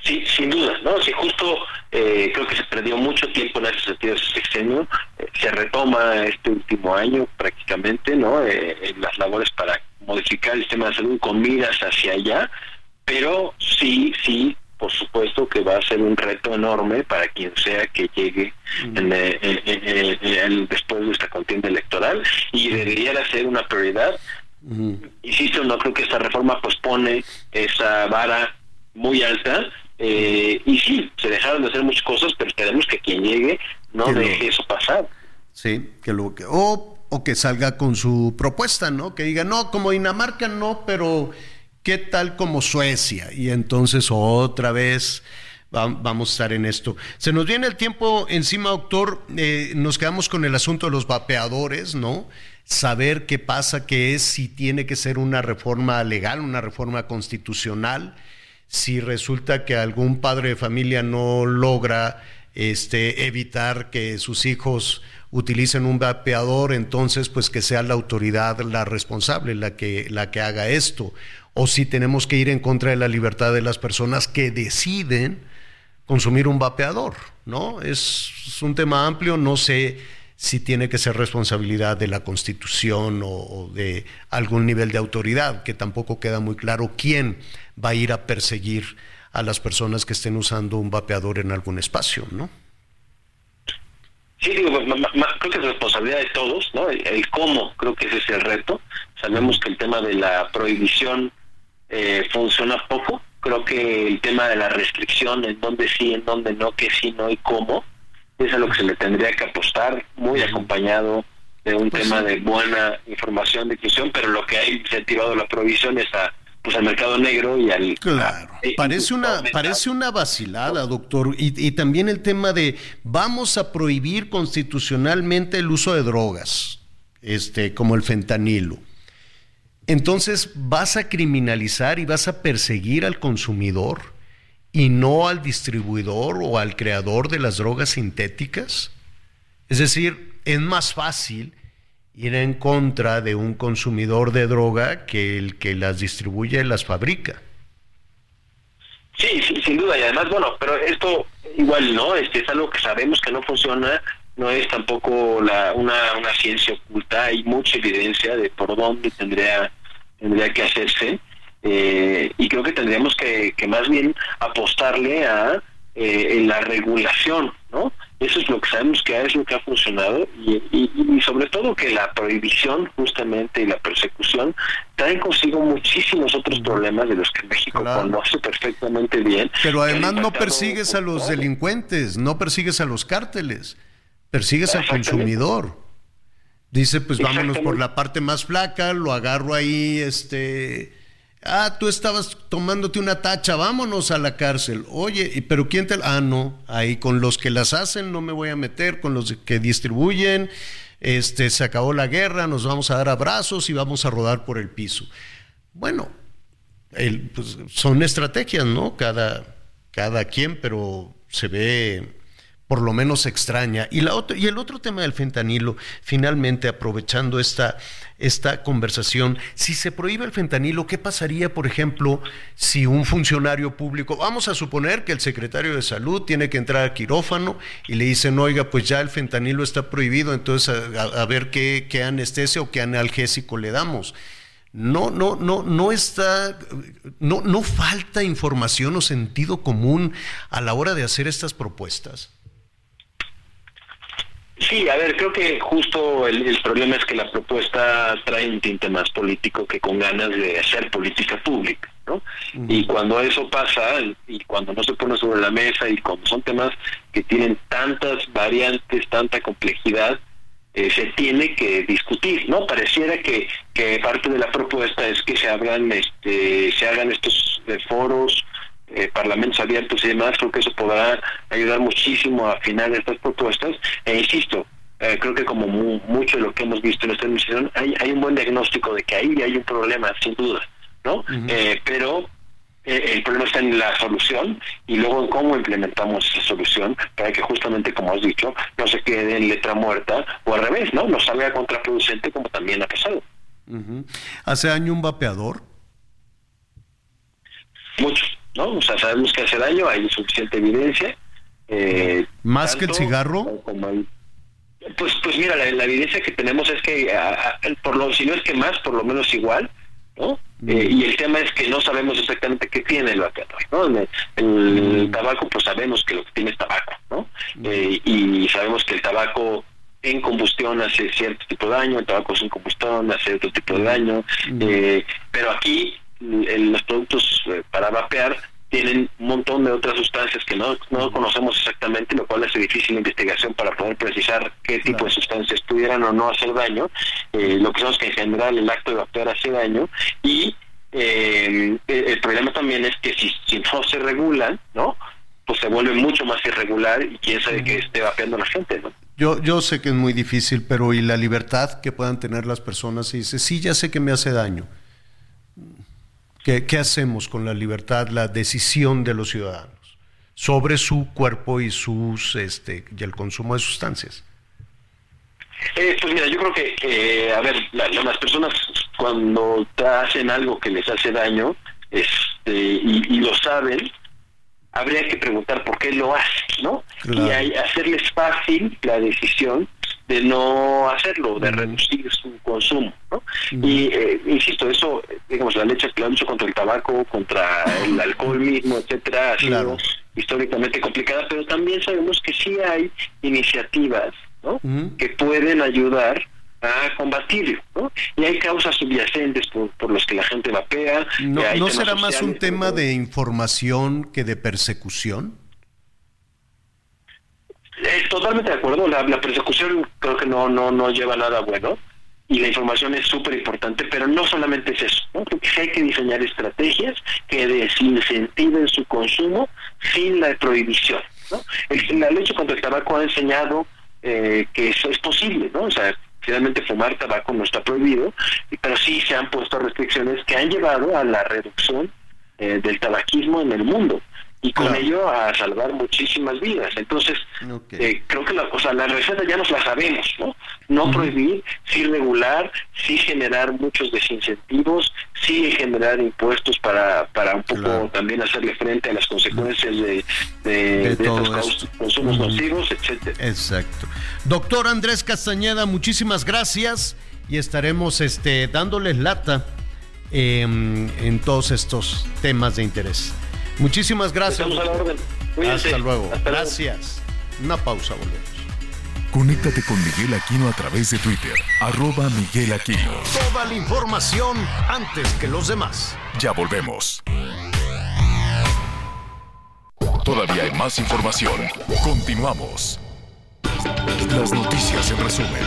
Sí, sin duda, ¿no? Si justo eh, creo que se perdió mucho tiempo en ese sentido, ese sexenio, eh, se retoma este último año prácticamente, ¿no? Eh, en las labores para modificar el sistema de salud con miras hacia allá, pero sí, sí, por supuesto que va a ser un reto enorme para quien sea que llegue en, después de esta contienda electoral y debería ser una prioridad. Insisto, no creo que esta reforma pues pone esa vara muy alta eh, y sí, se dejaron de hacer muchas cosas, pero esperemos que quien llegue no deje eso pasar. Sí, que lo que o, o que salga con su propuesta, ¿no? Que diga, "No, como Dinamarca no, pero ¿qué tal como Suecia?" Y entonces otra vez vamos a estar en esto. Se nos viene el tiempo encima, doctor. Eh, nos quedamos con el asunto de los vapeadores, ¿no? Saber qué pasa, qué es, si tiene que ser una reforma legal, una reforma constitucional, si resulta que algún padre de familia no logra este, evitar que sus hijos utilicen un vapeador, entonces pues que sea la autoridad la responsable, la que, la que haga esto. O si tenemos que ir en contra de la libertad de las personas que deciden consumir un vapeador, ¿no? Es, un tema amplio, no sé si tiene que ser responsabilidad de la Constitución o, de algún nivel de autoridad, que tampoco queda muy claro quién va a ir a perseguir a las personas que estén usando un vapeador en algún espacio, ¿no? Sí, digo, creo que es responsabilidad de todos, ¿no? El, cómo, creo que ese es el reto. Sabemos que el tema de la prohibición eh, funciona poco, creo que el tema de la restricción, en dónde sí, en dónde no, qué sí, no y cómo, es a lo que se le tendría que apostar, muy acompañado de un pues tema de buena información, de inclusión, pero lo que ha incentivado la provisión es a pues al mercado negro y al claro. Parece una parece una vacilada doctor y, y también el tema de vamos a prohibir constitucionalmente el uso de drogas este como el fentanilo. Entonces vas a criminalizar y vas a perseguir al consumidor y no al distribuidor o al creador de las drogas sintéticas. Es decir, es más fácil ir en contra de un consumidor de droga que el que las distribuye y las fabrica. Sí, sin duda, y además, bueno, pero esto igual no, este es algo que sabemos que no funciona, no es tampoco la, una, una ciencia oculta, hay mucha evidencia de por dónde tendría tendría que hacerse eh, y creo que tendríamos que, que más bien apostarle a eh, en la regulación, ¿no? Eso es lo que sabemos que es lo que ha funcionado y, y, sobre todo que la prohibición justamente y la persecución traen consigo muchísimos otros problemas de los que México conoce perfectamente bien. Pero además no persigues a los delincuentes, no persigues a los cárteles, persigues al consumidor. Dice, pues vámonos por la parte más flaca, lo agarro ahí, este, ah, tú estabas tomándote una tacha, vámonos a la cárcel. Oye, pero ¿quién te... Ah, no, ahí con los que las hacen no me voy a meter, con los que distribuyen, este, se acabó la guerra, nos vamos a dar abrazos y vamos a rodar por el piso. Bueno, pues, son estrategias, ¿no? Cada, cada quien, pero se ve por lo menos extraña. Y, la y el otro tema del fentanilo, finalmente aprovechando esta, esta conversación, si se prohíbe el fentanilo, ¿qué pasaría, por ejemplo, si un funcionario público, vamos a suponer que el secretario de salud tiene que entrar a quirófano y le dicen, oiga, pues ya el fentanilo está prohibido, entonces a, ver qué, qué anestesia o qué analgésico le damos? no, no, no, no está, no, no falta información o sentido común a la hora de hacer estas propuestas. Sí, a ver, creo que justo el, problema es que la propuesta trae un tinte más político que con ganas de hacer política pública, ¿no? Y cuando eso pasa, y cuando no se pone sobre la mesa, y cuando son temas que tienen tantas variantes, tanta complejidad, eh, se tiene que discutir, ¿no? Pareciera que, que parte de la propuesta es que se hagan, este, se hagan estos eh, foros, eh, parlamentos abiertos y demás, creo que eso podrá ayudar muchísimo a afinar estas propuestas. E insisto, eh, creo que como mucho de lo que hemos visto en esta administración, hay, hay un buen diagnóstico de que ahí hay un problema, sin duda, ¿no? Eh, pero el problema está en la solución y luego en cómo implementamos esa solución para que justamente, como has dicho, no se quede en letra muerta o al revés, ¿no? No salga contraproducente como también ha pasado. ¿Hace año un vapeador? Mucho. ¿No? O sea, sabemos que hace daño, hay suficiente evidencia. Eh, ¿Más que el cigarro? pues, pues mira, la, evidencia que tenemos es que, por lo, si no es que más, por lo menos igual, ¿no? Mm. Eh, y el tema es que no sabemos exactamente qué tiene el vapeador, ¿no? El, mm. tabaco, pues sabemos que lo que tiene es tabaco, ¿no? Mm. Eh, y sabemos que el tabaco en combustión hace cierto tipo de daño, el tabaco sin combustión hace otro tipo de daño, pero aquí los productos eh, para vapear tienen un montón de otras sustancias que no, no conocemos exactamente, lo cual hace difícil la investigación para poder precisar qué tipo de sustancias pudieran o no hacer daño. Eh, lo que sabemos que en general el acto de vapear hace daño y eh, el problema también es que si, si no se regulan, ¿no? pues se vuelve mucho más irregular y quién sabe que esté vapeando la gente, ¿no? Yo, yo sé que es muy difícil, pero ¿y la libertad que puedan tener las personas? Y dice, sí, ya sé que me hace daño. ¿Qué, ¿Qué, hacemos con la libertad, la decisión de los ciudadanos sobre su cuerpo y, sus, este, y el consumo de sustancias? Eh, pues mira, yo creo que, eh, a ver, la, las personas cuando hacen algo que les hace daño este, y, y lo saben, habría que preguntar por qué lo hacen, ¿no? Y hay, hacerles fácil la decisión de no hacerlo, de reducir su consumo, ¿no? Y eh, insisto, eso, digamos, la leche, la lucha contra el tabaco, contra el alcohol mismo, etcétera, ha sido históricamente complicada, pero también sabemos que sí hay iniciativas, ¿no? Que pueden ayudar a combatirlo, ¿no? Y hay causas subyacentes por, por los que la gente vapea. ¿No, ¿no será más un tema de información que de persecución? Eh, totalmente de acuerdo. La, la, persecución creo que no, no, no lleva nada bueno y la información es súper importante, pero no solamente es eso, ¿no? Porque hay que diseñar estrategias que desincentiven su consumo sin la prohibición. ¿no? El, la lucha contra el tabaco ha enseñado eh, que eso es posible, ¿no? O sea, finalmente fumar tabaco no está prohibido, pero sí se han puesto restricciones que han llevado a la reducción eh, del tabaquismo en el mundo y con claro. ello a salvar muchísimas vidas. Entonces, okay. eh, creo que la, o sea, la receta ya nos la sabemos, ¿no? No uh -huh. prohibir, sí regular, sí generar muchos desincentivos, sí generar impuestos para, para un poco claro. también hacerle frente a las consecuencias de, de, de, de estos consumos uh -huh. nocivos, etcétera. Exacto. Doctor Andrés Castañeda, muchísimas gracias y estaremos este, dándoles lata eh, en todos estos temas de interés. Muchísimas gracias. Hasta luego. Hasta gracias. Una pausa, volvemos. Conéctate con Miguel Aquino a través de Twitter, arroba Miguel Aquino. Toda la información antes que los demás. Ya volvemos. Todavía hay más información. Continuamos. Las noticias en resumen.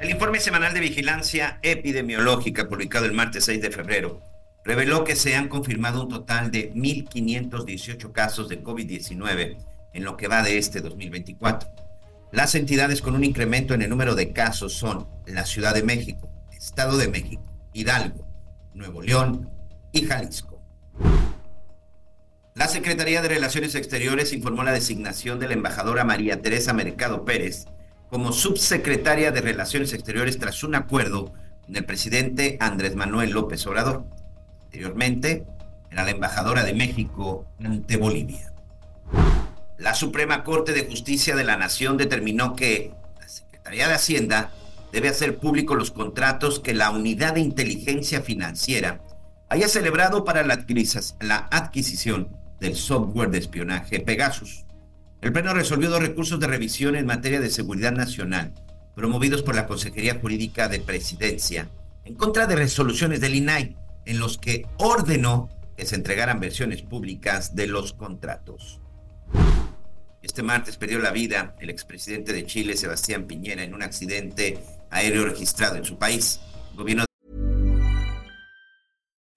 El informe semanal de vigilancia epidemiológica publicado el martes 6 de febrero reveló que se han confirmado un total de 1.518 casos de COVID-19 en lo que va de este 2024. Las entidades con un incremento en el número de casos son la Ciudad de México, Estado de México, Hidalgo, Nuevo León y Jalisco. La Secretaría de Relaciones Exteriores informó la designación de la embajadora María Teresa Mercado Pérez como subsecretaria de Relaciones Exteriores tras un acuerdo con el presidente Andrés Manuel López Obrador. Anteriormente, era la embajadora de México ante Bolivia. La Suprema Corte de Justicia de la Nación determinó que la Secretaría de Hacienda debe hacer público los contratos que la Unidad de Inteligencia Financiera haya celebrado para la, adquisición del software de espionaje Pegasus. El Pleno resolvió dos recursos de revisión en materia de seguridad nacional, promovidos por la Consejería Jurídica de Presidencia, en contra de resoluciones del INAI en los que ordenó que se entregaran versiones públicas de los contratos. Este martes perdió la vida el expresidente de Chile, Sebastián Piñera, en un accidente aéreo registrado en su país. Gobierno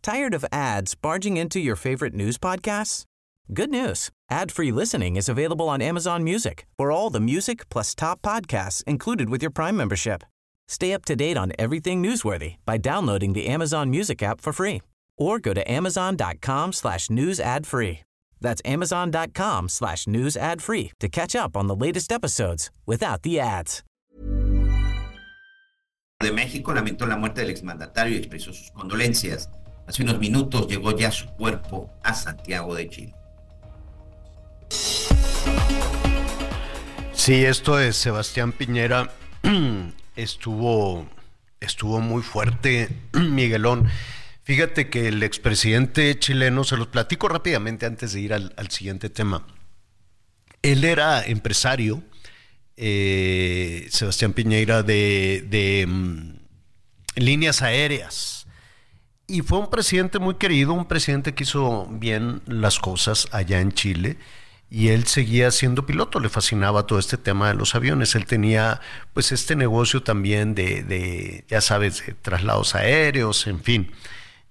Tired of ads barging into your favorite news podcasts? Good news. Ad-free listening is available on Amazon Music. For all the music plus top podcasts included with your Prime membership. Stay up to date on everything newsworthy by downloading the Amazon Music app for free or go to amazon.com slash news ad free. That's amazon.com slash news ad free to catch up on the latest episodes without the ads. De México lamentó la muerte del exmandatario y expresó sus condolencias. Hace unos minutos llegó ya su cuerpo a Santiago de Chile. Sí, esto de Sebastián Piñera eh, estuvo, estuvo muy fuerte, Miguelón. Fíjate que el expresidente chileno, se los platico rápidamente antes de ir al, siguiente tema. Él era empresario, eh, Sebastián Piñera, de, de um, líneas aéreas. Y fue un presidente muy querido, un presidente que hizo bien las cosas allá en Chile y él seguía siendo piloto, le fascinaba todo este tema de los aviones. Él tenía pues este negocio también de, de ya sabes, de traslados aéreos, en fin.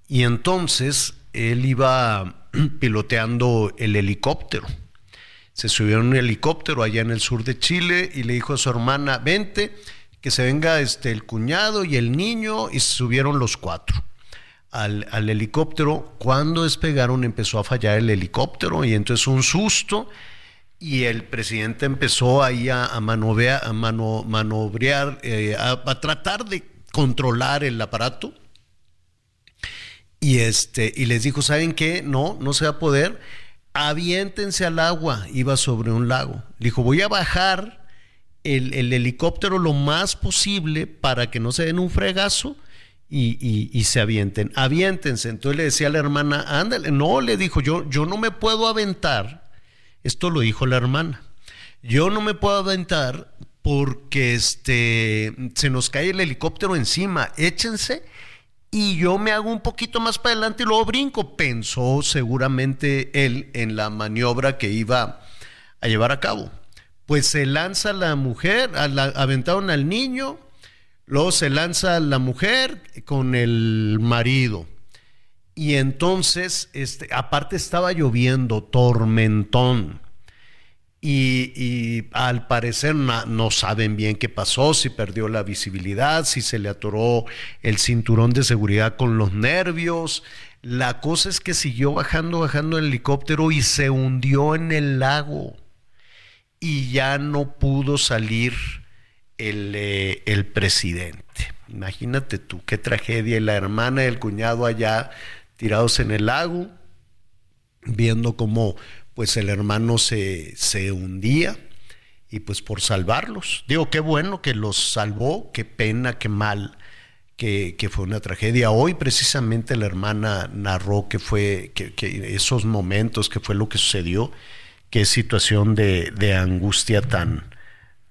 Y entonces él iba piloteando el helicóptero. Se subió un helicóptero allá en el sur de Chile y le dijo a su hermana, vente, que se venga este, el cuñado y el niño, y se subieron los cuatro al, helicóptero. Cuando despegaron empezó a fallar el helicóptero y entonces un susto y el presidente empezó ahí a, a, manobrear, a manobrear eh, a, tratar de controlar el aparato. Y, este, y les dijo, ¿saben qué? No, no se va a poder. Aviéntense al agua. Iba sobre un lago. dijo, voy a bajar el, el helicóptero lo más posible para que no se den un fregazo y, se avienten. Aviéntense. Entonces le decía a la hermana, ándale. No, le dijo, yo, yo no me puedo aventar. Esto lo dijo la hermana. Yo no me puedo aventar porque este, se nos cae el helicóptero encima. Échense y yo me hago un poquito más para adelante y luego brinco. Pensó seguramente él en la maniobra que iba a llevar a cabo. Pues se lanza la mujer, aventaron al niño, Luego se lanza la mujer con el marido. Y entonces, este, aparte estaba lloviendo, tormentón. Y, al parecer no, saben bien qué pasó, si perdió la visibilidad, si se le atoró el cinturón de seguridad con los nervios. La cosa es que siguió bajando, bajando el helicóptero y se hundió en el lago. Y ya no pudo salir eh, el, presidente. Imagínate tú, qué tragedia. Y la hermana y el cuñado allá tirados en el lago, viendo cómo pues el hermano se, se hundía y pues por salvarlos. Digo, qué bueno que los salvó, qué pena, qué mal. Que, que, fue una tragedia. Hoy precisamente la hermana narró que fue que esos momentos, que fue lo que sucedió, qué situación de, de angustia tan,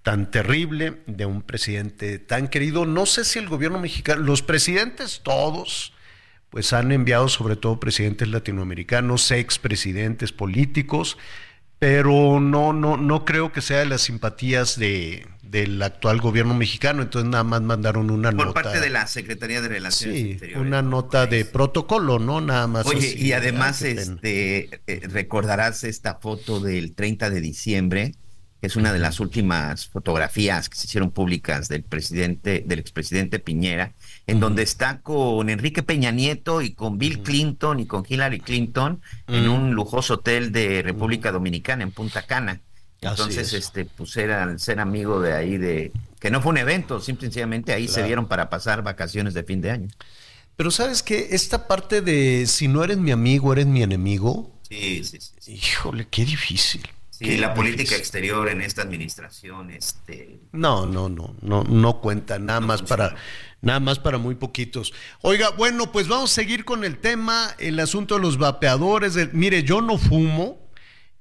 tan terrible de un presidente tan querido. No sé si el gobierno mexicano, los presidentes todos, pues han enviado sobre todo presidentes latinoamericanos, expresidentes políticos, pero no, no, no creo que sea de las simpatías de, del actual gobierno mexicano, entonces nada más mandaron una nota. Por parte de la Secretaría de Relaciones sí, Una nota de protocolo, ¿no? Nada más. Oye, y además este, eh, recordarás esta foto del 30 de diciembre, es una de las últimas fotografías que se hicieron públicas del presidente, del expresidente Piñera, en donde está con Enrique Peña Nieto y con Bill Clinton y con Hillary Clinton en un lujoso hotel de República Dominicana en Punta Cana. Entonces, este, pues era ser amigo de ahí de, que no fue un evento, simplemente ahí se vieron para pasar vacaciones de fin de año. Pero sabes que esta parte de si no eres mi amigo, eres mi enemigo. sí, sí. sí. Híjole, qué difícil. Sí, la política exterior en esta administración, este. No, no, no, no, no cuenta nada más para, nada más para muy poquitos. Oiga, bueno, pues vamos a seguir con el tema, el asunto de los vapeadores. mire, yo no fumo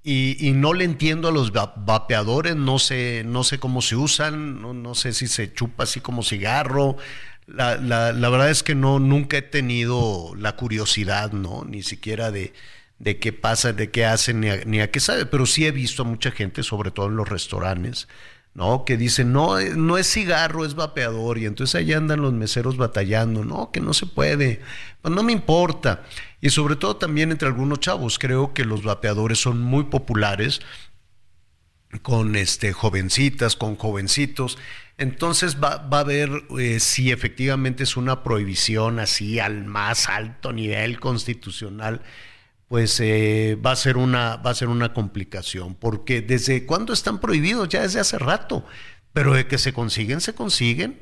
y, no le entiendo a los vapeadores, no sé, no sé cómo se usan, no, no sé si se chupa así como cigarro. La, la, la verdad es que no, nunca he tenido la curiosidad, ¿no? Ni siquiera de de qué pasa, de qué hacen, ni a, qué sabe, pero sí he visto a mucha gente, sobre todo en los restaurantes, ¿no? Que dicen, no, eh, no es cigarro, es vapeador, y entonces ahí andan los meseros batallando, no, que no se puede, pues no me importa. Y sobre todo también entre algunos chavos, creo que los vapeadores son muy populares con este jovencitas, con jovencitos. Entonces va, va a ver eh, si efectivamente es una prohibición así al más alto nivel constitucional pues eh, va, a ser una, va a ser una complicación, porque desde cuándo están prohibidos, ya desde hace rato, pero de que se consiguen, se consiguen.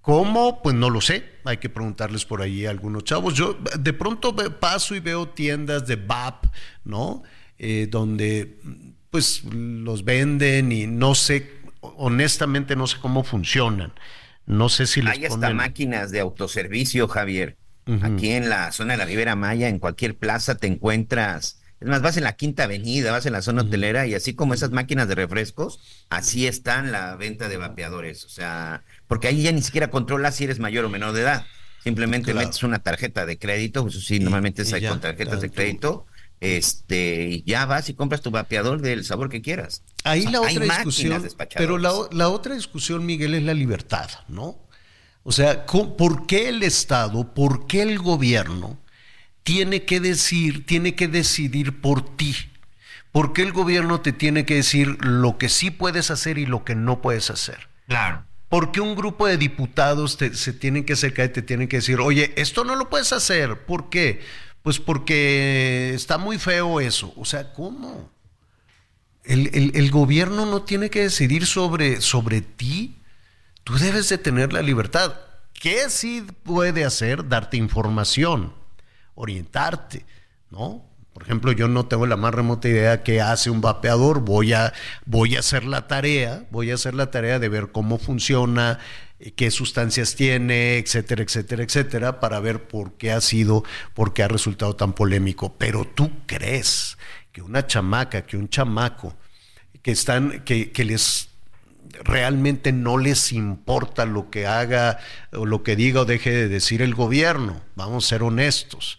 ¿Cómo? Pues no lo sé, hay que preguntarles por ahí a algunos chavos. Yo de pronto paso y veo tiendas de VAP, ¿no? Eh, donde pues los venden y no sé, honestamente no sé cómo funcionan. No sé si les Hay hasta máquinas de autoservicio, Javier. Aquí en la zona de la Ribera Maya, en cualquier plaza te encuentras. Es más, vas en la Quinta Avenida, vas en la zona hotelera y así como esas máquinas de refrescos, así está la venta de vapeadores. O sea, porque ahí ya ni siquiera controlas si eres mayor o menor de edad. Simplemente metes una tarjeta de crédito, eso sí, normalmente es con tarjetas de crédito, este, y ya vas y compras tu vapeador del sabor que quieras. Ahí la otra discusión, pero la, la, otra discusión, Miguel, es la libertad, ¿no? O sea, ¿por qué el Estado, por qué el gobierno tiene que decir, tiene que decidir por ti? ¿Por qué el gobierno te tiene que decir lo que sí puedes hacer y lo que no puedes hacer? Claro. ¿Por qué un grupo de diputados se tienen que acercar y te tienen que decir, oye, esto no lo puedes hacer? ¿Por qué? Pues porque está muy feo eso. O sea, ¿cómo? El, gobierno no tiene que decidir sobre, sobre ti. Tú debes de tener la libertad. ¿Qué sí puede hacer? Darte información, orientarte, ¿no? Por ejemplo, yo no tengo la más remota idea qué hace un vapeador. Voy a, voy a hacer la tarea, voy a hacer la tarea de ver cómo funciona, qué sustancias tiene, etcétera, etcétera, etcétera, para ver por qué ha sido, por qué ha resultado tan polémico. Pero tú crees que una chamaca, que un chamaco, que están, que, que les realmente no les importa lo que haga o lo que diga o deje de decir el gobierno, vamos a ser honestos,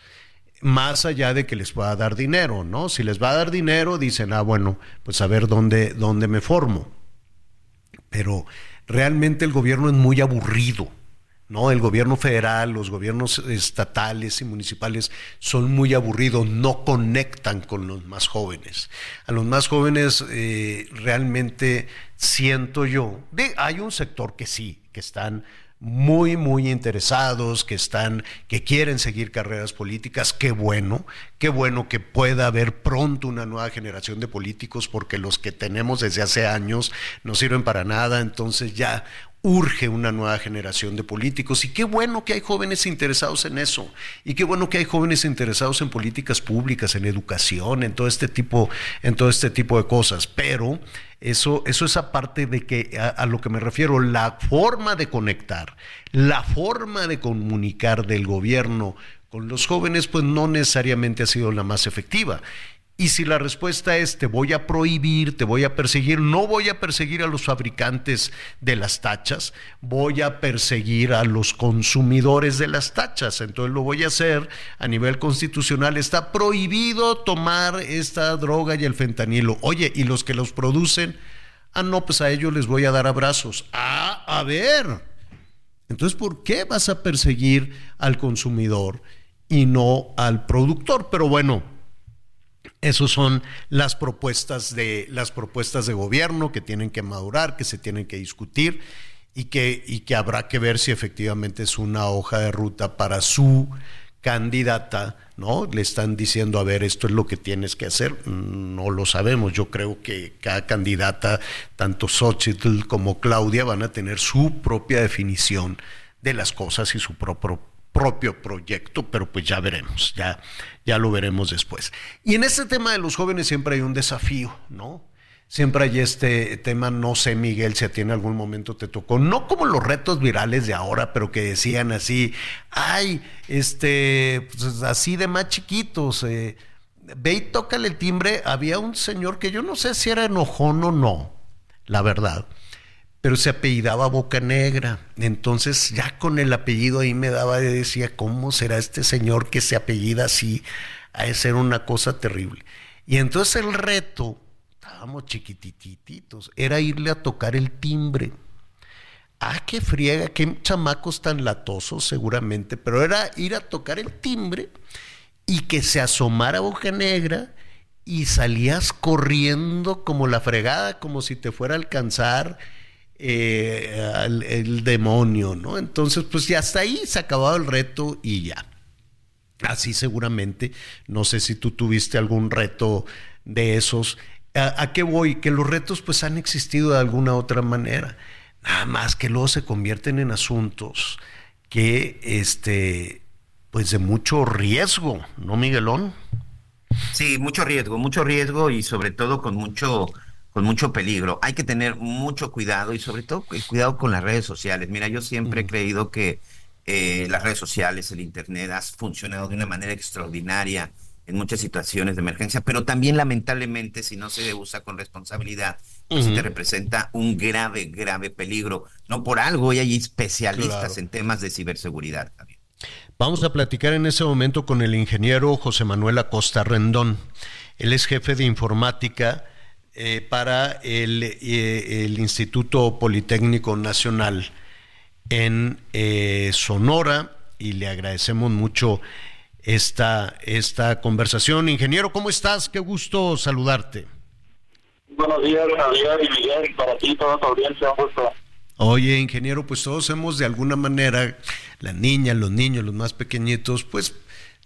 más allá de que les pueda dar dinero, ¿no? Si les va a dar dinero, dicen, ah, bueno, pues a ver dónde, dónde me formo. Pero realmente el gobierno es muy aburrido. ¿No? El gobierno federal, los gobiernos estatales y municipales son muy aburridos, no conectan con los más jóvenes. A los más jóvenes eh, realmente siento yo, hay un sector que sí, que están muy, muy interesados, que están, que quieren seguir carreras políticas. Qué bueno, qué bueno que pueda haber pronto una nueva generación de políticos, porque los que tenemos desde hace años no sirven para nada. Entonces ya urge una nueva generación de políticos y qué bueno que hay jóvenes interesados en eso y qué bueno que hay jóvenes interesados en políticas públicas, en educación, en todo este tipo, en todo este tipo de cosas. Pero eso, eso es aparte de que a, a lo que me refiero, la forma de conectar, la forma de comunicar del gobierno con los jóvenes, pues no necesariamente ha sido la más efectiva. Y si la respuesta es te voy a prohibir, te voy a perseguir, no voy a perseguir a los fabricantes de las tachas, voy a perseguir a los consumidores de las tachas. Entonces lo voy a hacer a nivel constitucional. Está prohibido tomar esta droga y el fentanilo. Oye, ¿y los que los producen? Ah, no, pues a ellos les voy a dar abrazos. Ah, a ver. Entonces, ¿por qué vas a perseguir al consumidor y no al productor? Pero bueno esas son las propuestas de las propuestas de gobierno que tienen que madurar, que se tienen que discutir y que, y que habrá que ver si efectivamente es una hoja de ruta para su candidata, ¿no? Le están diciendo, a ver, esto es lo que tienes que hacer. No lo sabemos. Yo creo que cada candidata, tanto Xochitl como Claudia, van a tener su propia definición de las cosas y su propio propio proyecto, pero pues ya veremos, ya, ya lo veremos después. Y en este tema de los jóvenes siempre hay un desafío, ¿no? Siempre hay este tema, no sé Miguel, si a ti en algún momento te tocó, no como los retos virales de ahora, pero que decían así, ay, este, pues así de más chiquitos, eh, ve y tócale el timbre, había un señor que yo no sé si era enojón o no, la verdad, pero se apellidaba Boca Negra. Entonces ya con el apellido ahí me daba y decía, ¿cómo será este señor que se apellida así? A de una cosa terrible. Y entonces el reto, estábamos chiquitititos, era irle a tocar el timbre. Ah, qué friega, qué chamacos tan latosos seguramente, pero era ir a tocar el timbre y que se asomara Boca Negra y salías corriendo como la fregada, como si te fuera a alcanzar eh, el, demonio, ¿no? Entonces, pues ya hasta ahí se ha acabado el reto y ya. Así seguramente, no sé si tú tuviste algún reto de esos. ¿A, qué voy? Que los retos pues han existido de alguna otra manera. Nada más que luego se convierten en asuntos que, este, pues de mucho riesgo, ¿no, Miguelón? Sí, mucho riesgo, mucho riesgo y sobre todo con mucho con mucho peligro. Hay que tener mucho cuidado y sobre todo el cuidado con las redes sociales. Mira, yo siempre he creído que eh, las redes sociales, el Internet, ha funcionado de una manera extraordinaria en muchas situaciones de emergencia, pero también lamentablemente si no se usa con responsabilidad, pues te representa un grave, grave peligro. No por algo y hay especialistas en temas de ciberseguridad también. Vamos a platicar en ese momento con el ingeniero José Manuel Acosta Rendón. Él es jefe de informática eh, para el, eh, el, Instituto Politécnico Nacional en eh, Sonora y le agradecemos mucho esta, esta conversación. Ingeniero, ¿cómo estás? Qué gusto saludarte. Buenos días, Javier y Miguel, para ti, toda tu audiencia, un gusto. Oye, ingeniero, pues todos hemos de alguna manera, la niña, los niños, los más pequeñitos, pues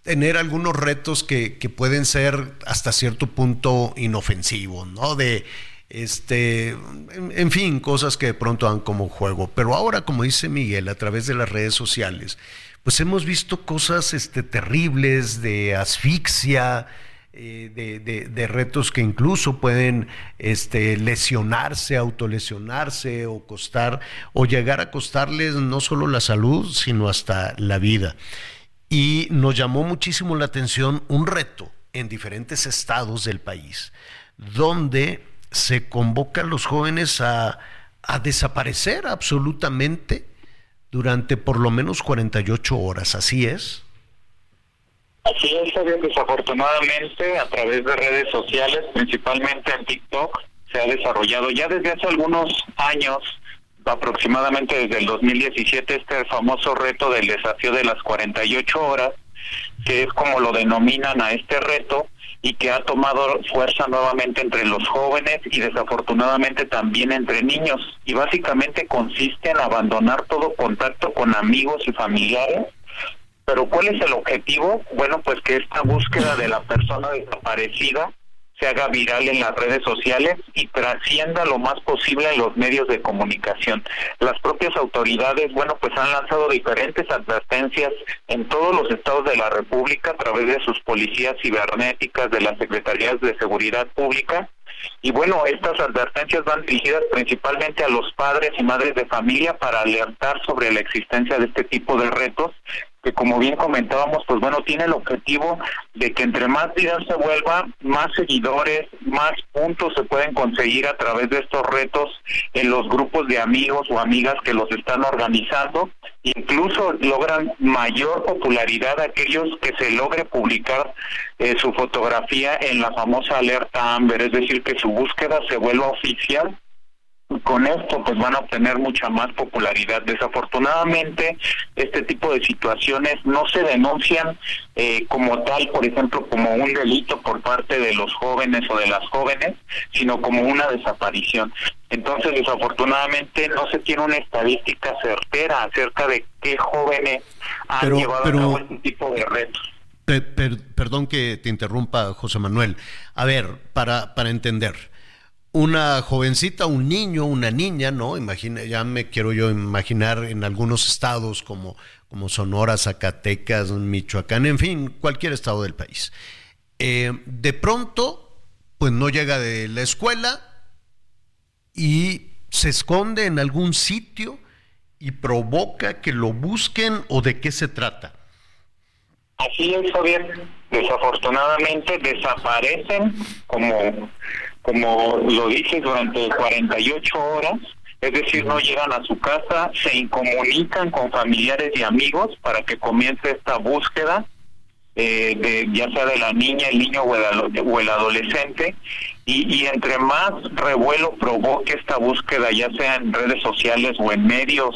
tener algunos retos que, que pueden ser hasta cierto punto inofensivos, ¿no? De, este, en, fin, cosas que de pronto dan como juego. Pero ahora, como dice Miguel, a través de las redes sociales, pues hemos visto cosas este, terribles de asfixia, eh, de, de, de, retos que incluso pueden este, lesionarse, autolesionarse o costar, o llegar a costarles no solo la salud, sino hasta la vida. Y nos llamó muchísimo la atención un reto en diferentes estados del país, donde se convoca a los jóvenes a, a desaparecer absolutamente durante por lo menos 48 horas, ¿así es? Así es, desafortunadamente a través de redes sociales, principalmente en TikTok, se ha desarrollado ya desde hace algunos años, aproximadamente desde el 2017, este famoso reto del desafío de las 48 horas, que es como lo denominan a este reto, y que ha tomado fuerza nuevamente entre los jóvenes y desafortunadamente también entre niños. Y básicamente consiste en abandonar todo contacto con amigos y familiares pero ¿cuál es el objetivo? Bueno, pues que esta búsqueda de la persona desaparecida se haga viral en las redes sociales y trascienda lo más posible en los medios de comunicación. Las propias autoridades, bueno, pues han lanzado diferentes advertencias en todos los estados de la República a través de sus policías cibernéticas, de las secretarías de seguridad pública. Y bueno, estas advertencias van dirigidas principalmente a los padres y madres de familia para alertar sobre la existencia de este tipo de retos que como bien comentábamos, pues bueno, tiene el objetivo de que entre más vidas se vuelva, más seguidores, más puntos se pueden conseguir a través de estos retos en los grupos de amigos o amigas que los están organizando. Incluso logran mayor popularidad aquellos que se logre publicar eh, su fotografía en la famosa alerta Amber, es decir, que su búsqueda se vuelva oficial con esto pues van a obtener mucha más popularidad. Desafortunadamente este tipo de situaciones no se denuncian eh, como tal, por ejemplo, como un delito por parte de los jóvenes o de las jóvenes, sino como una desaparición. Entonces, desafortunadamente no se tiene una estadística certera acerca de qué jóvenes han llevado a cabo este tipo de retos. perdón que te interrumpa, José Manuel. A ver, para, para entender una jovencita, un niño, una niña, ¿no? Imagina, ya me quiero yo imaginar en algunos estados como, como Sonora, Zacatecas, Michoacán, en fin, cualquier estado del país. Eh, de pronto, pues no llega de la escuela y se esconde en algún sitio y provoca que lo busquen o de qué se trata. Así es, Javier. Desafortunadamente desaparecen como como lo dice, durante 48 horas, es decir, no llegan a su casa, se incomunican con familiares y amigos para que comience esta búsqueda, eh, de, ya sea de la niña, el niño o el, adolescente, y, entre más revuelo provoque esta búsqueda, ya sea en redes sociales o en medios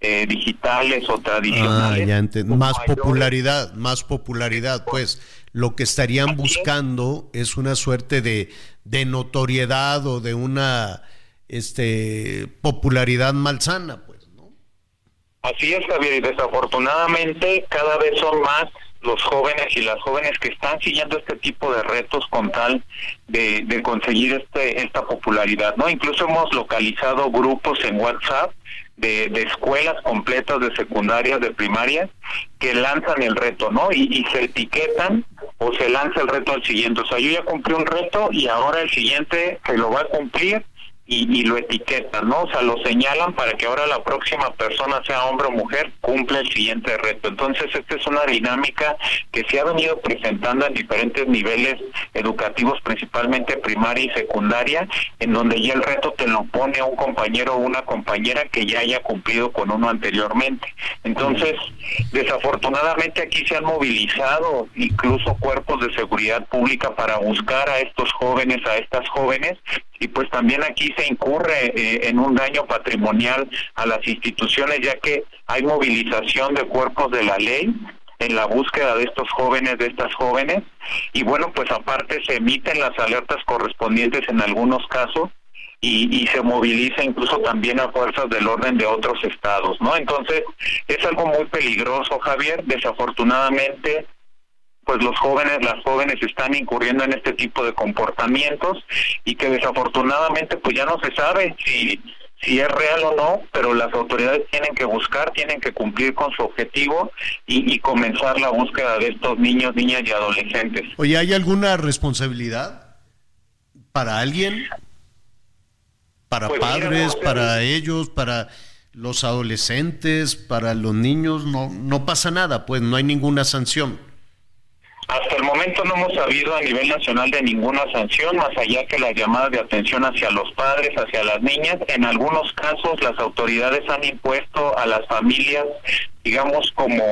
eh, digitales o tradicionales. Ah, más popularidad, más popularidad, pues lo que estarían buscando es una suerte de, de notoriedad o de una este, popularidad malsana, pues, ¿no? Así es, Javier, y desafortunadamente cada vez son más los jóvenes y las jóvenes que están siguiendo este tipo de retos con tal de, de conseguir este, esta popularidad, ¿no? Incluso hemos localizado grupos en WhatsApp de, de, escuelas completas de secundaria, de primaria, que lanzan el reto, ¿no? Y, y, se etiquetan o se lanza el reto al siguiente. O sea, yo ya cumplí un reto y ahora el siguiente se lo va a cumplir y, lo etiquetan, ¿no? O sea, lo señalan para que ahora la próxima persona, sea hombre o mujer, cumpla el siguiente reto. Entonces, esta es una dinámica que se ha venido presentando en diferentes niveles educativos, principalmente primaria y secundaria, en donde ya el reto te lo pone un compañero o una compañera que ya haya cumplido con uno anteriormente. Entonces, desafortunadamente aquí se han movilizado incluso cuerpos de seguridad pública para buscar a estos jóvenes, a estas jóvenes, y pues también aquí se incurre eh, en un daño patrimonial a las instituciones ya que hay movilización de cuerpos de la ley en la búsqueda de estos jóvenes, de estas jóvenes, y bueno, pues aparte se emiten las alertas correspondientes en algunos casos y, y, se moviliza incluso también a fuerzas del orden de otros estados, ¿no? Entonces, es algo muy peligroso, Javier. Desafortunadamente, pues los jóvenes, las jóvenes están incurriendo en este tipo de comportamientos y que desafortunadamente pues ya no se sabe si si es real o no, pero las autoridades tienen que buscar, tienen que cumplir con su objetivo y, y comenzar la búsqueda de estos niños, niñas y adolescentes. Oye, ¿hay alguna responsabilidad para alguien? ¿Para pues padres, para ellos, para los adolescentes, para los niños? No, no pasa nada, pues no hay ninguna sanción. Hasta el momento no hemos sabido a nivel nacional de ninguna sanción, más allá que las llamadas de atención hacia los padres, hacia las niñas. En algunos casos las autoridades han impuesto a las familias, digamos, como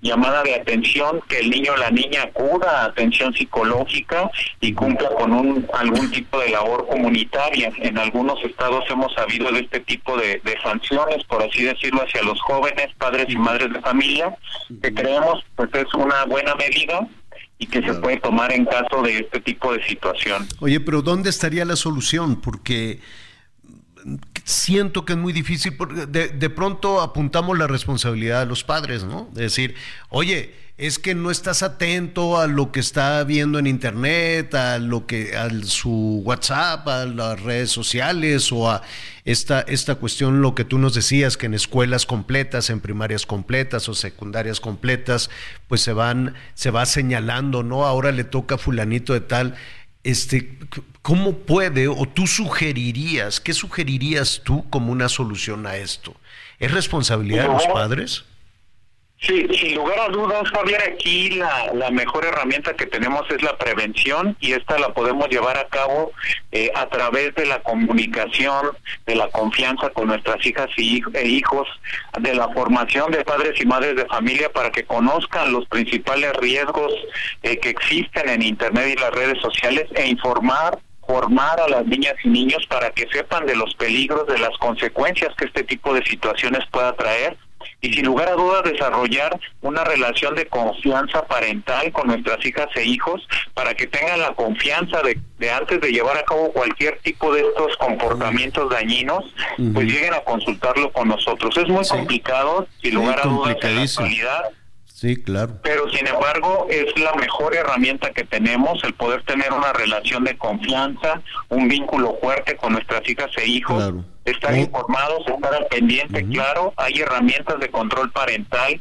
llamada de atención que el niño o la niña acuda a atención psicológica y cumpla con un algún tipo de labor comunitaria. En algunos estados hemos sabido de este tipo de, de sanciones, por así decirlo, hacia los jóvenes, padres y madres de familia, que creemos pues es una buena medida y que se puede tomar en caso de este tipo de situación. Oye, pero ¿dónde estaría la solución? Porque siento que es muy difícil, porque de, pronto apuntamos la responsabilidad de los padres, ¿no? De decir, oye, es que no estás atento a lo que está viendo en internet, a lo que, a su WhatsApp, a las redes sociales o a esta, esta cuestión, lo que tú nos decías, que en escuelas completas, en primarias completas o secundarias completas, pues se van, se va señalando, ¿no? Ahora le toca a fulanito de tal este, ¿cómo puede o tú sugerirías, qué sugerirías tú como una solución a esto? ¿Es responsabilidad de los padres? Sí, sin lugar a dudas, Javier, aquí la, la mejor herramienta que tenemos es la prevención y esta la podemos llevar a cabo eh, a través de la comunicación, de la confianza con nuestras hijas y, e hijos, de la formación de padres y madres de familia para que conozcan los principales riesgos eh, que existen en Internet y las redes sociales e informar formar a las niñas y niños para que sepan de los peligros, de las consecuencias que este tipo de situaciones pueda traer y sin lugar a dudas desarrollar una relación de confianza parental con nuestras hijas e hijos para que tengan la confianza de, de antes de llevar a cabo cualquier tipo de estos comportamientos dañinos, pues lleguen a consultarlo con nosotros. Es muy complicado, sin lugar a dudas, en la actualidad. Sí, claro. Pero sin embargo, es la mejor herramienta que tenemos, el poder tener una relación de confianza, un vínculo fuerte con nuestras hijas e hijos. Claro estar informados, estar al pendiente, claro, hay herramientas de control parental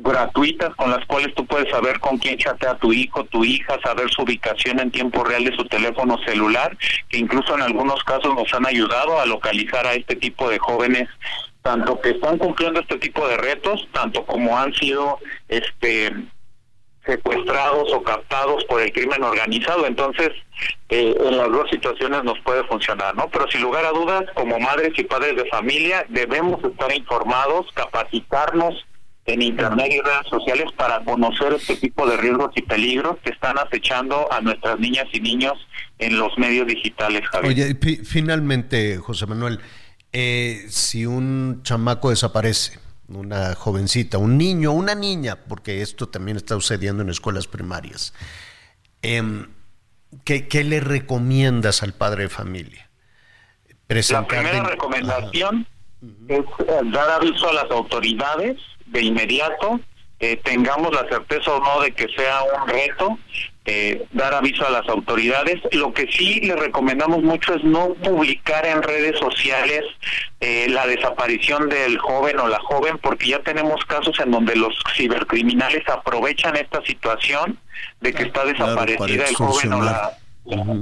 gratuitas con las cuales tú puedes saber con quién chatea tu hijo, tu hija, saber su ubicación en tiempo real de su teléfono celular, que incluso en algunos casos nos han ayudado a localizar a este tipo de jóvenes tanto que están cumpliendo este tipo de retos, tanto como han sido este secuestrados o captados por el crimen organizado. Entonces, eh, en las dos situaciones nos puede funcionar, ¿no? Pero sin lugar a dudas, como madres y padres de familia, debemos estar informados, capacitarnos en Internet y redes sociales para conocer este tipo de riesgos y peligros que están acechando a nuestras niñas y niños en los medios digitales, Javier. Oye, finalmente, José Manuel, eh, si un chamaco desaparece, una jovencita, un niño, una niña, porque esto también está sucediendo en escuelas primarias. Em, ¿qué, le recomiendas al padre de familia? La primera recomendación es eh, dar aviso a las autoridades de inmediato, eh, tengamos la certeza o no de que sea un reto, eh, dar aviso a las autoridades. Lo que sí le recomendamos mucho es no publicar en redes sociales eh, la desaparición del joven o la joven, porque ya tenemos casos en donde los cibercriminales aprovechan esta situación de que está desaparecida el joven o la...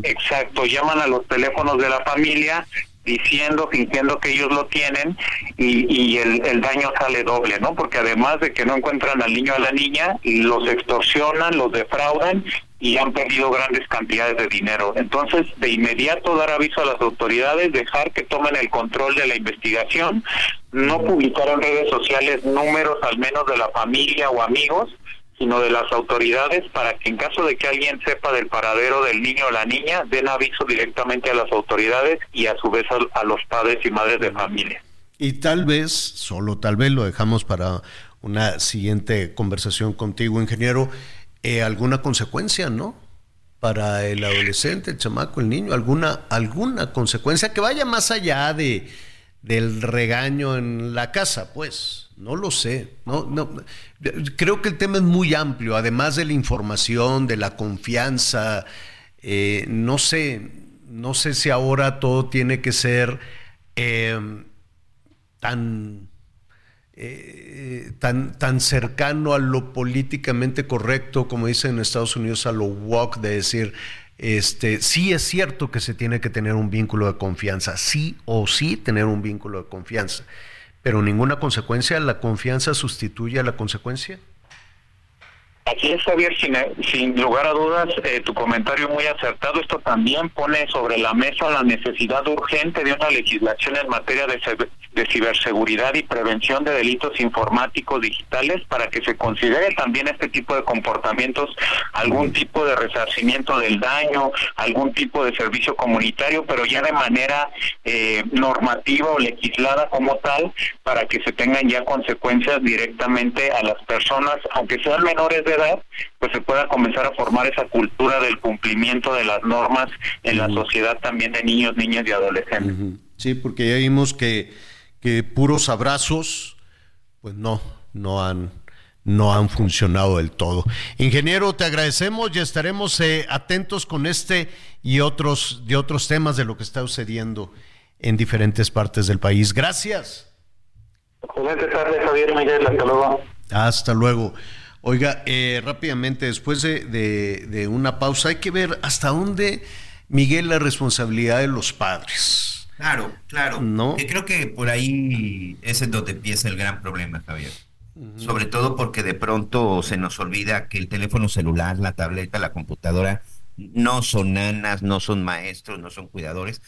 Exacto, llaman a los teléfonos de la familia diciendo, fingiendo que ellos lo tienen y, el, el, daño sale doble, ¿no? Porque además de que no encuentran al niño o a la niña, los extorsionan, los defraudan y han perdido grandes cantidades de dinero. Entonces, de inmediato dar aviso a las autoridades, dejar que tomen el control de la investigación, no publicar en redes sociales números al menos de la familia o amigos, sino de las autoridades para que en caso de que alguien sepa del paradero del niño o la niña, den aviso directamente a las autoridades y a su vez a, los padres y madres de familia. Y tal vez, solo tal vez lo dejamos para una siguiente conversación contigo, ingeniero, eh, alguna consecuencia, ¿no? Para el adolescente, el chamaco, el niño, alguna, alguna consecuencia que vaya más allá de, del regaño en la casa, pues. No lo sé. No, no, creo que el tema es muy amplio, además de la información, de la confianza. Eh, no sé, no sé si ahora todo tiene que ser eh, tan, eh, tan, tan cercano a lo políticamente correcto, como dicen en Estados Unidos, a lo walk, de decir, este, sí es cierto que se tiene que tener un vínculo de confianza, sí o sí tener un vínculo de confianza pero ninguna consecuencia, la confianza sustituye a la consecuencia. Así es, Javier, sin, lugar a dudas, eh, tu comentario muy acertado. Esto también pone sobre la mesa la necesidad urgente de una legislación en materia de, de ciberseguridad y prevención de delitos informáticos digitales para que se considere también este tipo de comportamientos, algún tipo de resarcimiento del daño, algún tipo de servicio comunitario, pero ya de manera eh, normativa o legislada como tal, para que se tengan ya consecuencias directamente a las personas, aunque sean menores de edad, pues se pueda comenzar a formar esa cultura del cumplimiento de las normas en la sociedad también de niños, niñas y adolescentes. Sí, porque ya vimos que, que puros abrazos, pues no, no han, no han funcionado del todo. Ingeniero, te agradecemos y estaremos eh, atentos con este y otros, de otros temas de lo que está sucediendo en diferentes partes del país. Gracias. Excelente tarde, Javier Miguel. Hasta luego. Hasta luego. Oiga, eh, rápidamente, después de, una pausa, hay que ver hasta dónde, Miguel, la responsabilidad de los padres. Claro, claro. ¿No? Que creo que por ahí es en donde empieza el gran problema, Javier. Sobre todo porque de pronto se nos olvida que el teléfono celular, la tableta, la computadora, no son nanas, no son maestros, no son cuidadores.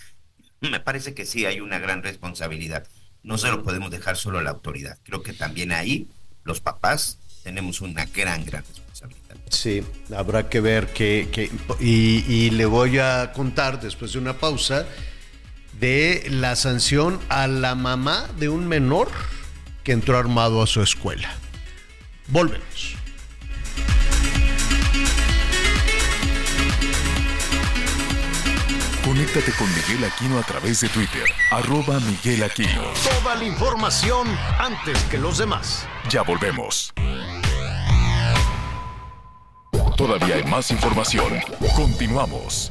Me parece que sí hay una gran responsabilidad. No se lo podemos dejar solo a la autoridad. Creo que también ahí los papás tenemos una gran, gran responsabilidad. Sí, habrá que ver que, y, le voy a contar después de una pausa de la sanción a la mamá de un menor que entró armado a su escuela. Volvemos. Conéctate con Miguel Aquino a través de Twitter, arroba Miguel Aquino. Toda la información antes que los demás. Ya volvemos. Todavía hay más información. Continuamos.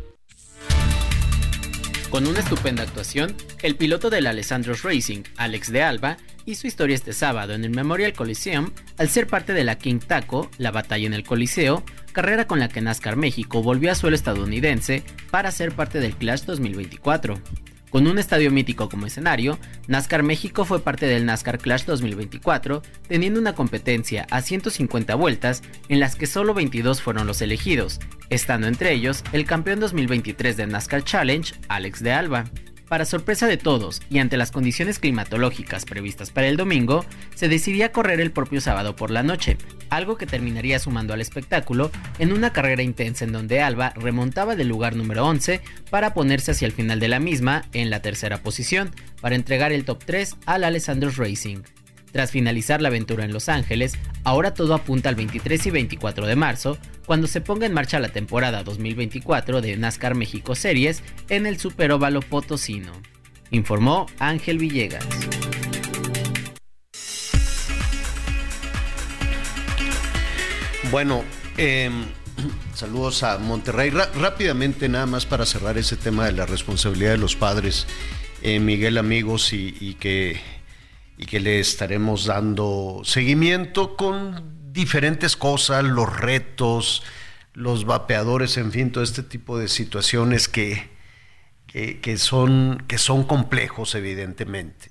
Con una estupenda actuación, el piloto del Alessandros Racing, Alex de Alba, hizo historia este sábado en el Memorial Coliseum al ser parte de la King Taco, la batalla en el Coliseo, carrera con la que NASCAR México volvió a suelo estadounidense para ser parte del Clash 2024. Con un estadio mítico como escenario, NASCAR México fue parte del NASCAR Clash 2024, teniendo una competencia a 150 vueltas en las que solo 22 fueron los elegidos, estando entre ellos el campeón 2023 del NASCAR Challenge, Alex de Alba. Para sorpresa de todos y ante las condiciones climatológicas previstas para el domingo, se decidía correr el propio sábado por la noche, algo que terminaría sumando al espectáculo en una carrera intensa en donde Alba remontaba del lugar número 11 para ponerse hacia el final de la misma en la tercera posición, para entregar el top 3 al Alessandro Racing. Tras finalizar la aventura en Los Ángeles, ahora todo apunta al 23 y 24 de marzo, cuando se ponga en marcha la temporada 2024 de NASCAR México Series en el Superóvalo Potosino. Informó Ángel Villegas. Bueno, em, saludos a Monterrey. rápidamente, nada más para cerrar ese tema de la responsabilidad de los padres, eh, Miguel, amigos, y, que, y que le estaremos dando seguimiento con diferentes cosas, los retos, los vapeadores, en fin, todo este tipo de situaciones que, que, son, que son complejos, evidentemente.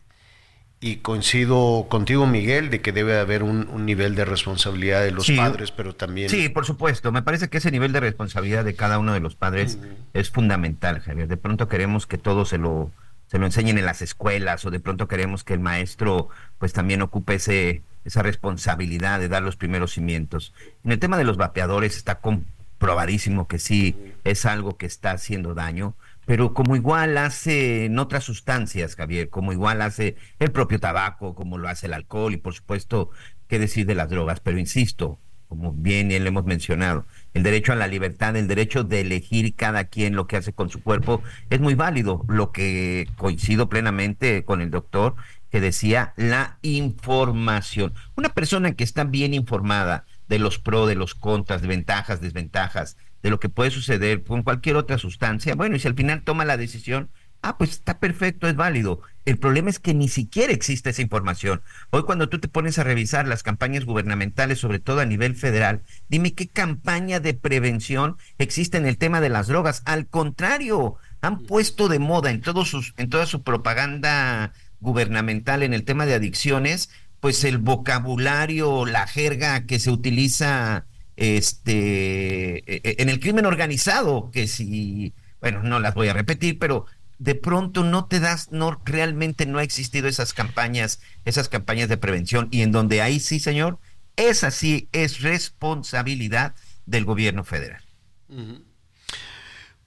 Y coincido contigo, Miguel, de que debe haber un, nivel de responsabilidad de los padres, pero también... Sí, por supuesto. Me parece que ese nivel de responsabilidad de cada uno de los padres es fundamental, Javier. De pronto queremos que todo se lo, se lo enseñen en las escuelas o de pronto queremos que el maestro pues también ocupe ese, esa responsabilidad de dar los primeros cimientos. En el tema de los vapeadores está comprobadísimo que sí es algo que está haciendo daño pero como igual hace en otras sustancias, Javier, como igual hace el propio tabaco, como lo hace el alcohol y por supuesto, qué decir de las drogas, pero insisto, como bien le hemos mencionado, el derecho a la libertad, el derecho de elegir cada quien lo que hace con su cuerpo es muy válido, lo que coincido plenamente con el doctor que decía la información. Una persona que está bien informada de los pros, de los contras, de ventajas, desventajas, de lo que puede suceder con cualquier otra sustancia. Bueno, y si al final toma la decisión, ah, pues está perfecto, es válido. El problema es que ni siquiera existe esa información. Hoy cuando tú te pones a revisar las campañas gubernamentales, sobre todo a nivel federal, dime qué campaña de prevención existe en el tema de las drogas. Al contrario, han puesto de moda en, todos sus, en toda su propaganda gubernamental en el tema de adicciones, pues el vocabulario, la jerga que se utiliza este, e, e, en el crimen organizado, que si, bueno, no las voy a repetir, pero de pronto no te das, no, realmente no ha existido esas campañas, esas campañas de prevención, y en donde ahí sí, señor, esa sí es responsabilidad del gobierno federal.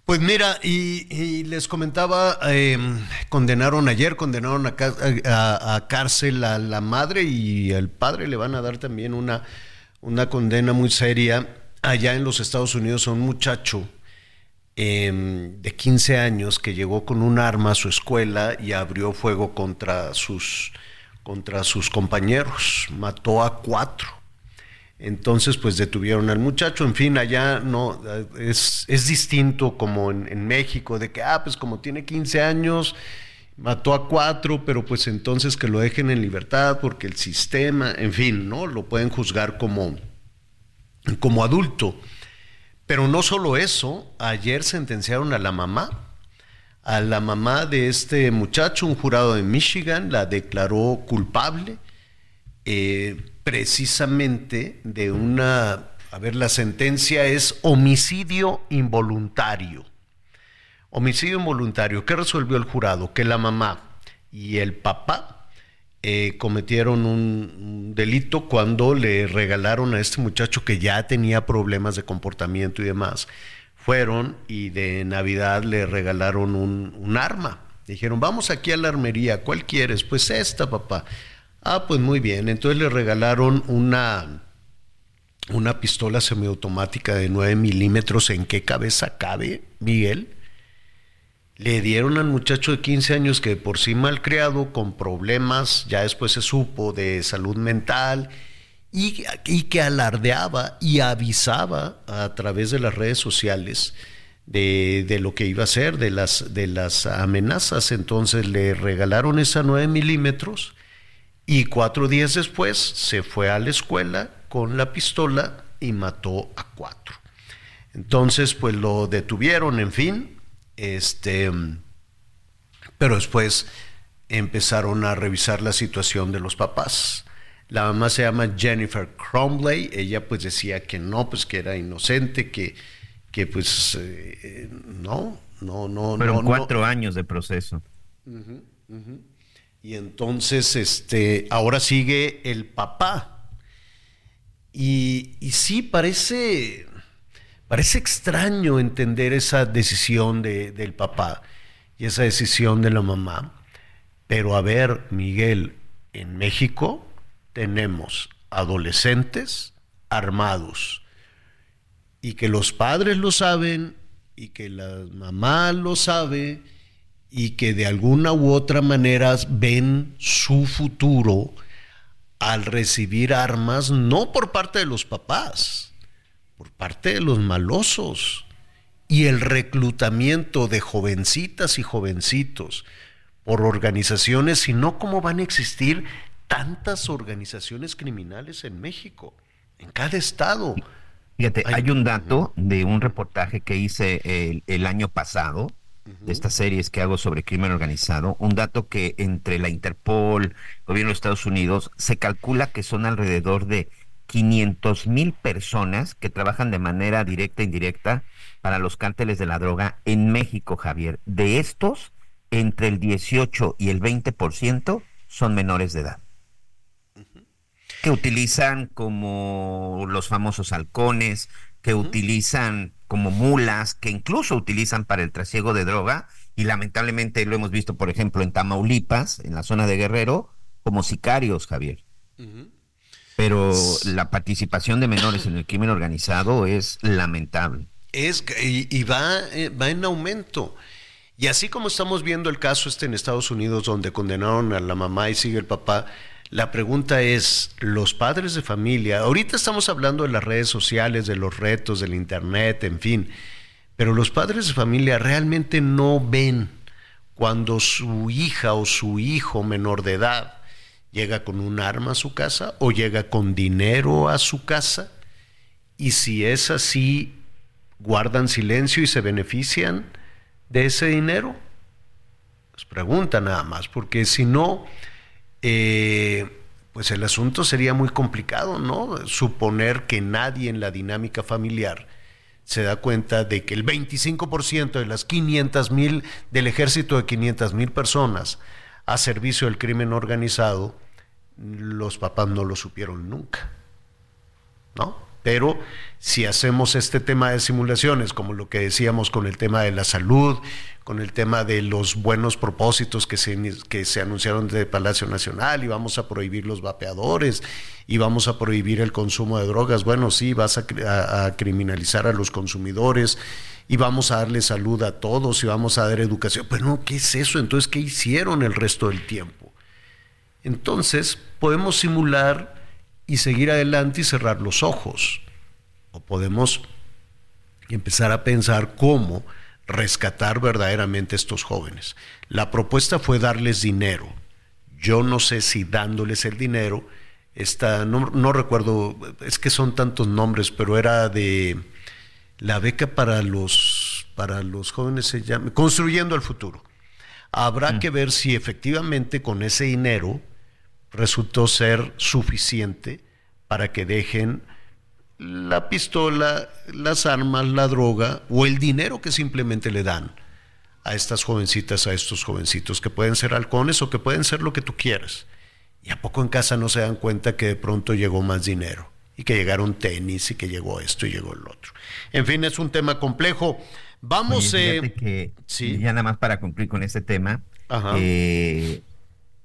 Pues mira, y, les comentaba, em, condenaron ayer, condenaron a, a, cárcel a la madre y al padre le van a dar también una una condena muy seria allá en los Estados Unidos a un muchacho em, de 15 años que llegó con un arma a su escuela y abrió fuego contra sus, contra sus compañeros, mató a cuatro. Entonces, pues detuvieron al muchacho. En fin, allá no es, es distinto como en, en, México, de que, ah, pues como tiene 15 años, mató a cuatro, pero pues entonces que lo dejen en libertad porque el sistema, en fin, ¿no? Lo pueden juzgar como, como adulto. Pero no solo eso, ayer sentenciaron a la mamá, a la mamá de este muchacho, un jurado de Michigan la declaró culpable eh, precisamente de una, a ver, la sentencia es homicidio involuntario. Homicidio involuntario. ¿Qué resolvió el jurado? Que la mamá y el papá eh, cometieron un, delito cuando le regalaron a este muchacho que ya tenía problemas de comportamiento y demás. Fueron y de Navidad le regalaron un, arma. Dijeron, vamos aquí a la armería, ¿cuál quieres? Pues esta, papá. Ah, pues muy bien. Entonces le regalaron una, una pistola semiautomática de 9 milímetros. ¿En qué cabeza cabe, Miguel? Le dieron al muchacho de 15 años que por sí mal criado, con problemas, ya después se supo, de salud mental, y, que alardeaba y avisaba a través de las redes sociales de, lo que iba a ser, de las, de las amenazas. Entonces le regalaron esa 9 milímetros y cuatro días después se fue a la escuela con la pistola y mató a cuatro. Entonces, pues lo detuvieron, en fin, este, pero después empezaron a revisar la situación de los papás. La mamá se llama Jennifer Cromley, ella pues decía que no, pues que era inocente, que, que pues eh, no, no, no. Fueron cuatro años de proceso. Y entonces, este, ahora sigue el papá. Y, y sí, parece, Parece extraño entender esa decisión del papá y esa decisión de la mamá, pero a ver, Miguel, en México tenemos adolescentes armados y que los padres lo saben y que la mamá lo sabe y que de alguna u otra manera ven su futuro al recibir armas no por parte de los papás, por parte de los malosos y el reclutamiento de jovencitas y jovencitos por organizaciones, sino cómo van a existir tantas organizaciones criminales en México, en cada estado. Fíjate, hay, un dato de un reportaje que hice el, año pasado, de estas series que hago sobre crimen organizado, un dato que entre la Interpol, gobierno de Estados Unidos, se calcula que son alrededor de 500 mil personas que trabajan de manera directa e indirecta para los cárteles de la droga en México, Javier. De estos, entre el 18 y el 20% son menores de edad. Que utilizan como los famosos halcones, que utilizan como mulas, que incluso utilizan para el trasiego de droga, y lamentablemente lo hemos visto, por ejemplo, en Tamaulipas, en la zona de Guerrero, como sicarios, Javier. Pero la participación de menores en el crimen organizado es lamentable. Es, y, va, eh, va en aumento. Y así como estamos viendo el caso este en Estados Unidos, donde condenaron a la mamá y sigue el papá, la pregunta es, los padres de familia, ahorita estamos hablando de las redes sociales, de los retos, del Internet, en fin, pero los padres de familia realmente no ven cuando su hija o su hijo menor de edad llega con un arma a su casa o llega con dinero a su casa. Y si es así, guardan silencio y se benefician de ese dinero. Les pregunta nada más, porque si no, eh, pues el asunto sería muy complicado, ¿no? Suponer que nadie en la dinámica familiar se da cuenta de que el 25% de las 500 mil, del ejército de 500 mil personas a servicio del crimen organizado, los papás no lo supieron nunca, ¿no? Pero si hacemos este tema de simulaciones, como lo que decíamos con el tema de la salud, con el tema de los buenos propósitos que se, que se anunciaron de Palacio Nacional y vamos a prohibir los vapeadores y vamos a prohibir el consumo de drogas. Bueno, sí, vas a, a criminalizar a los consumidores y vamos a darle salud a todos y vamos a dar educación. Pero no, ¿qué es eso? Entonces, ¿qué hicieron el resto del tiempo? Entonces, podemos simular y seguir adelante y cerrar los ojos. O podemos empezar a pensar cómo rescatar verdaderamente a estos jóvenes. La propuesta fue darles dinero. Yo no sé si dándoles el dinero, esta, no, recuerdo, es que son tantos nombres, pero era de la beca para los, para los jóvenes, se llama Construyendo el Futuro. Habrá mm. que ver si efectivamente con ese dinero resultó ser suficiente para que dejen la pistola, las armas, la droga o el dinero que simplemente le dan a estas jovencitas, a estos jovencitos, que pueden ser halcones o que pueden ser lo que tú quieras. Y a poco en casa no se dan cuenta que de pronto llegó más dinero y que llegaron tenis y que llegó esto y llegó el otro. En fin, es un tema complejo. Vamos, eh, que, sí. ya nada más para cumplir con este tema, eh,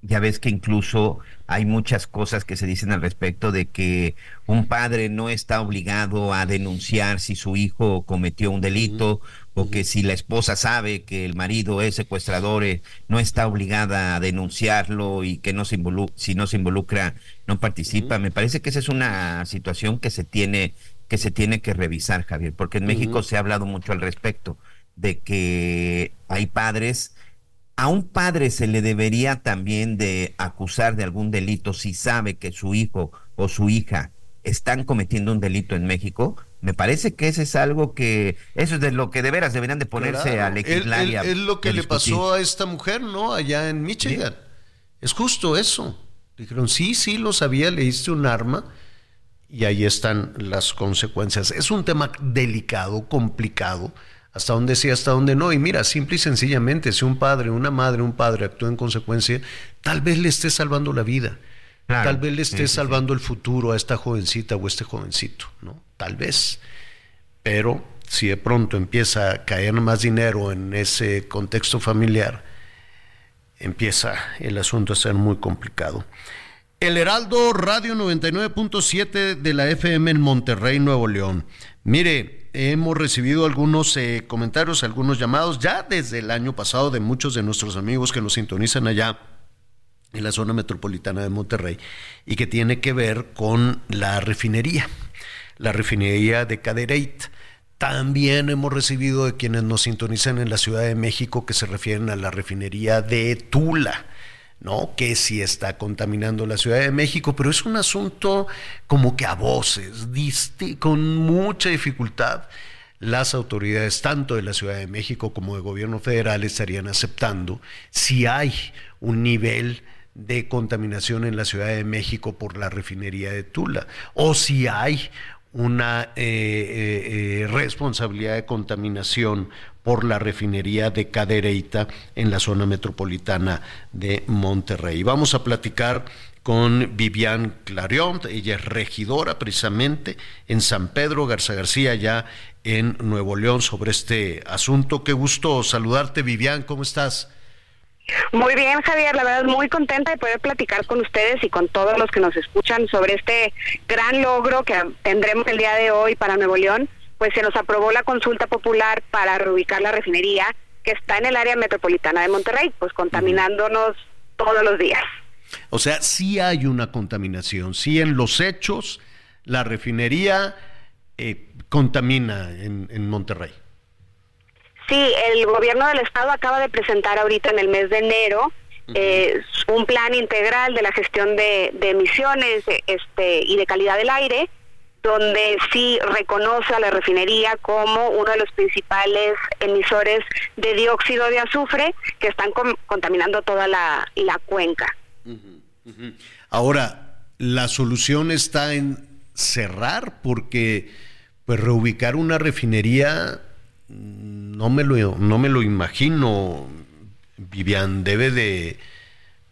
ya ves que incluso hay muchas cosas que se dicen al respecto de que un padre no está obligado a denunciar si su hijo cometió un delito o que si la esposa sabe que el marido es secuestrador eh, no está obligada a denunciarlo y que no se si no se involucra no participa. Me parece que esa es una situación que se tiene que se tiene que revisar, Javier, porque en México se ha hablado mucho al respecto de que hay padres a un padre se le debería también de acusar de algún delito si sabe que su hijo o su hija están cometiendo un delito en México. Me parece que ese es algo que, eso es de lo que de veras deberían de ponerse a legislar. Es lo que le pasó a esta mujer, ¿no? Allá en Michigan. Es justo eso. Dijeron, sí, sí, lo sabía, le diste un arma y ahí están las consecuencias. Es un tema delicado, complicado hasta dónde sí, hasta dónde no. Y mira, simple y sencillamente, si un padre, una madre, un padre actúa en consecuencia, tal vez le esté salvando la vida. tal vez le esté salvando el futuro a esta jovencita o este jovencito, ¿no? Tal vez. Pero si de pronto empieza a caer más dinero en ese contexto familiar, empieza el asunto a ser muy complicado. El Heraldo Radio 99.7 de la FM en Monterrey, Nuevo León. Mire, hemos recibido algunos eh, comentarios, algunos llamados ya desde el año pasado de muchos de nuestros amigos que nos sintonizan allá en la zona metropolitana de Monterrey y que tiene que ver con la refinería. la refinería de Cadereyta. También hemos recibido de quienes nos sintonizan en la Ciudad de México que se refieren a la refinería de Tula. ¿No? Que sí está contaminando la Ciudad de México, pero es un asunto como que a voces, con mucha dificultad. Las autoridades, tanto de la Ciudad de México como de gobierno federal, estarían aceptando si hay un nivel de contaminación en la Ciudad de México por la refinería de Tula, o si hay una eh, eh, eh, responsabilidad de contaminación por la refinería de Cadereyta en la zona metropolitana de Monterrey. Vamos a platicar con Vivian Clarion, ella es regidora precisamente en San Pedro Garza García, ya en Nuevo León, sobre este asunto. Qué gusto saludarte, Vivian, ¿cómo estás? Muy bien, Javier, la verdad muy contenta de poder platicar con ustedes y con todos los que nos escuchan sobre este gran logro que tendremos el día de hoy para Nuevo León. Pues se nos aprobó la consulta popular para reubicar la refinería que está en el área metropolitana de Monterrey, pues contaminándonos todos los días. O sea, sí hay una contaminación, sí en los hechos la refinería eh, contamina en Monterrey. Sí, el gobierno del estado acaba de presentar ahorita en el mes de enero eh, un plan integral de la gestión de, emisiones este, y de calidad del aire, donde sí reconoce a la refinería como uno de los principales emisores de dióxido de azufre que están contaminando toda la, cuenca. Ahora, la solución está en cerrar porque pues reubicar una refinería no me lo, no me lo imagino, Vivian, debe de,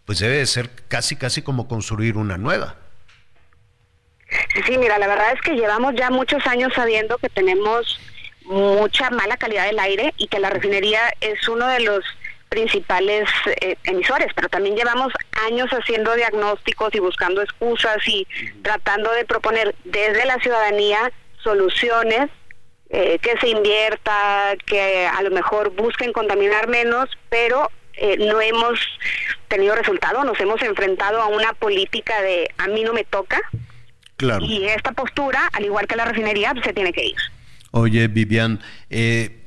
pues debe de ser casi, casi como construir una nueva. Sí, mira, la verdad es que llevamos ya muchos años sabiendo que tenemos mucha mala calidad del aire y que la refinería es uno de los principales eh, emisores, pero también llevamos años haciendo diagnósticos y buscando excusas y tratando de proponer desde la ciudadanía soluciones eh, que se invierta, que a lo mejor busquen contaminar menos, pero eh, no hemos tenido resultado, nos hemos enfrentado a una política de a mí no me toca. Claro. Y esta postura, al igual que la refinería, se tiene que ir. Oye, Vivian, eh,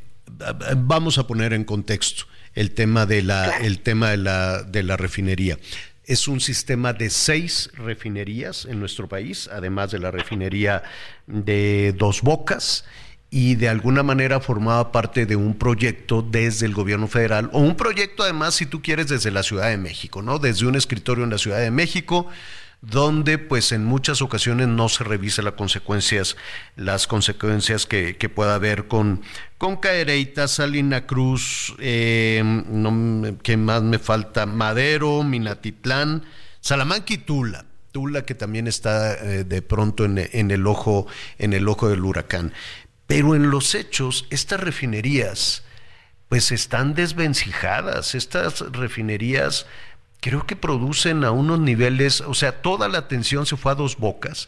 vamos a poner en contexto el tema de la, el tema de la, de la refinería. Es un sistema de seis refinerías en nuestro país, además de la refinería de Dos Bocas y de alguna manera formaba parte de un proyecto desde el gobierno federal o un proyecto además si tú quieres desde la Ciudad de México, ¿no? Desde un escritorio en la Ciudad de México donde pues en muchas ocasiones no se revisa las consecuencias, las consecuencias que, pueda haber con, con Caereita, Salina Cruz, eh, ¿qué más me falta? Madero, Minatitlán, Salamanca y Tula. Tula que también está eh, de pronto en, en, el ojo, en el ojo del huracán. Pero en los hechos, estas refinerías, pues están desvencijadas. Estas refinerías creo que producen a unos niveles, o sea, toda la atención se fue a dos bocas.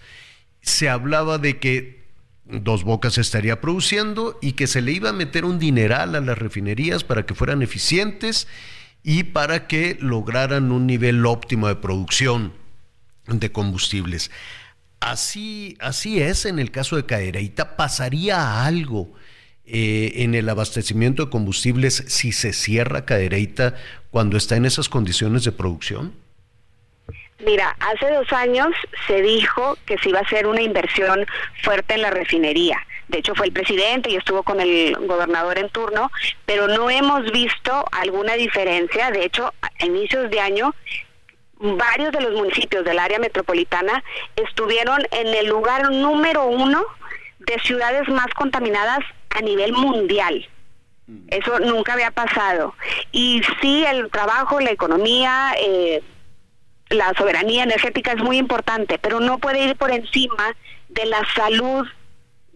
Se hablaba de que dos bocas estaría produciendo y que se le iba a meter un dineral a las refinerías para que fueran eficientes y para que lograran un nivel óptimo de producción de combustibles. Así, así es en el caso de Cadereyta. ¿Pasaría algo eh, en el abastecimiento de combustibles si se cierra Cadereyta cuando está en esas condiciones de producción? Mira, hace dos años se dijo que se iba a hacer una inversión fuerte en la refinería. De hecho, fue el presidente y estuvo con el gobernador en turno, pero no hemos visto alguna diferencia. De hecho, a inicios de año varios de los municipios del área metropolitana estuvieron en el lugar número uno de ciudades más contaminadas a nivel mundial. Mm. Eso nunca había pasado. Y sí, el trabajo, la economía, eh, la soberanía energética es muy importante, pero no puede ir por encima de la salud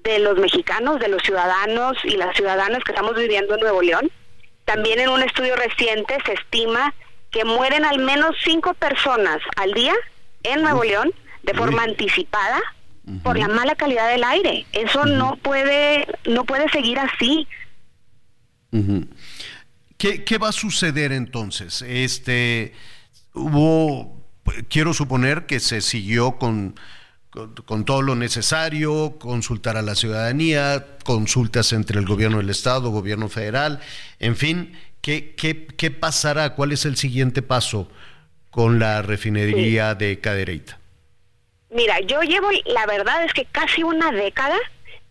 de los mexicanos, de los ciudadanos y las ciudadanas que estamos viviendo en Nuevo León. También en un estudio reciente se estima que mueren al menos cinco personas al día en Nuevo León de forma anticipada por la mala calidad del aire. Eso no puede no puede seguir así. ¿Qué, va a suceder entonces? Este hubo quiero suponer que se siguió con con, todo lo necesario, consultar a la ciudadanía, consultas entre el gobierno del Estado, gobierno federal, en fin, ¿qué, qué, qué pasará? ¿Cuál es el siguiente paso con la refinería de Cadereyta? Mira, yo llevo, la verdad es que casi una década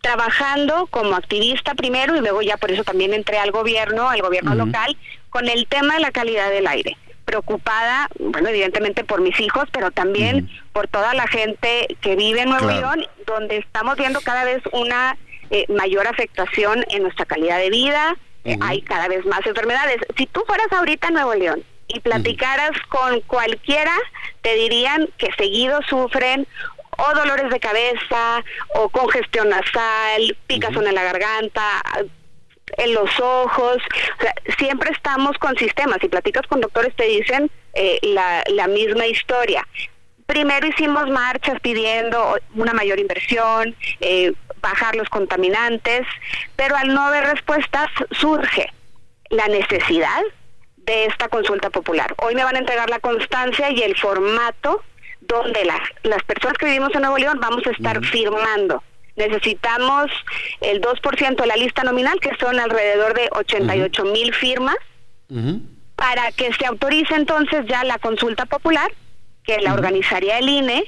trabajando como activista primero y luego ya por eso también entré al gobierno, al gobierno local, con el tema de la calidad del aire. Preocupada, bueno, evidentemente por mis hijos, pero también por toda la gente que vive en Nuevo León, donde estamos viendo cada vez una eh, mayor afectación en nuestra calidad de vida, eh, hay cada vez más enfermedades. Si tú fueras ahorita en Nuevo León y platicaras con cualquiera, te dirían que seguido sufren o dolores de cabeza, o congestión nasal, picazón en la garganta, en los ojos, siempre estamos con sistemas. Si platicas con doctores te dicen eh, la, la misma historia. Primero hicimos marchas pidiendo una mayor inversión, eh, bajar los contaminantes, pero al no haber respuestas surge la necesidad de esta consulta popular. Hoy me van a entregar la constancia y el formato donde las, las personas que vivimos en Nuevo León vamos a estar firmando. Necesitamos el 2% de la lista nominal, que son alrededor de 88 mil firmas, para que se autorice entonces ya la consulta popular, que la organizaría el INE,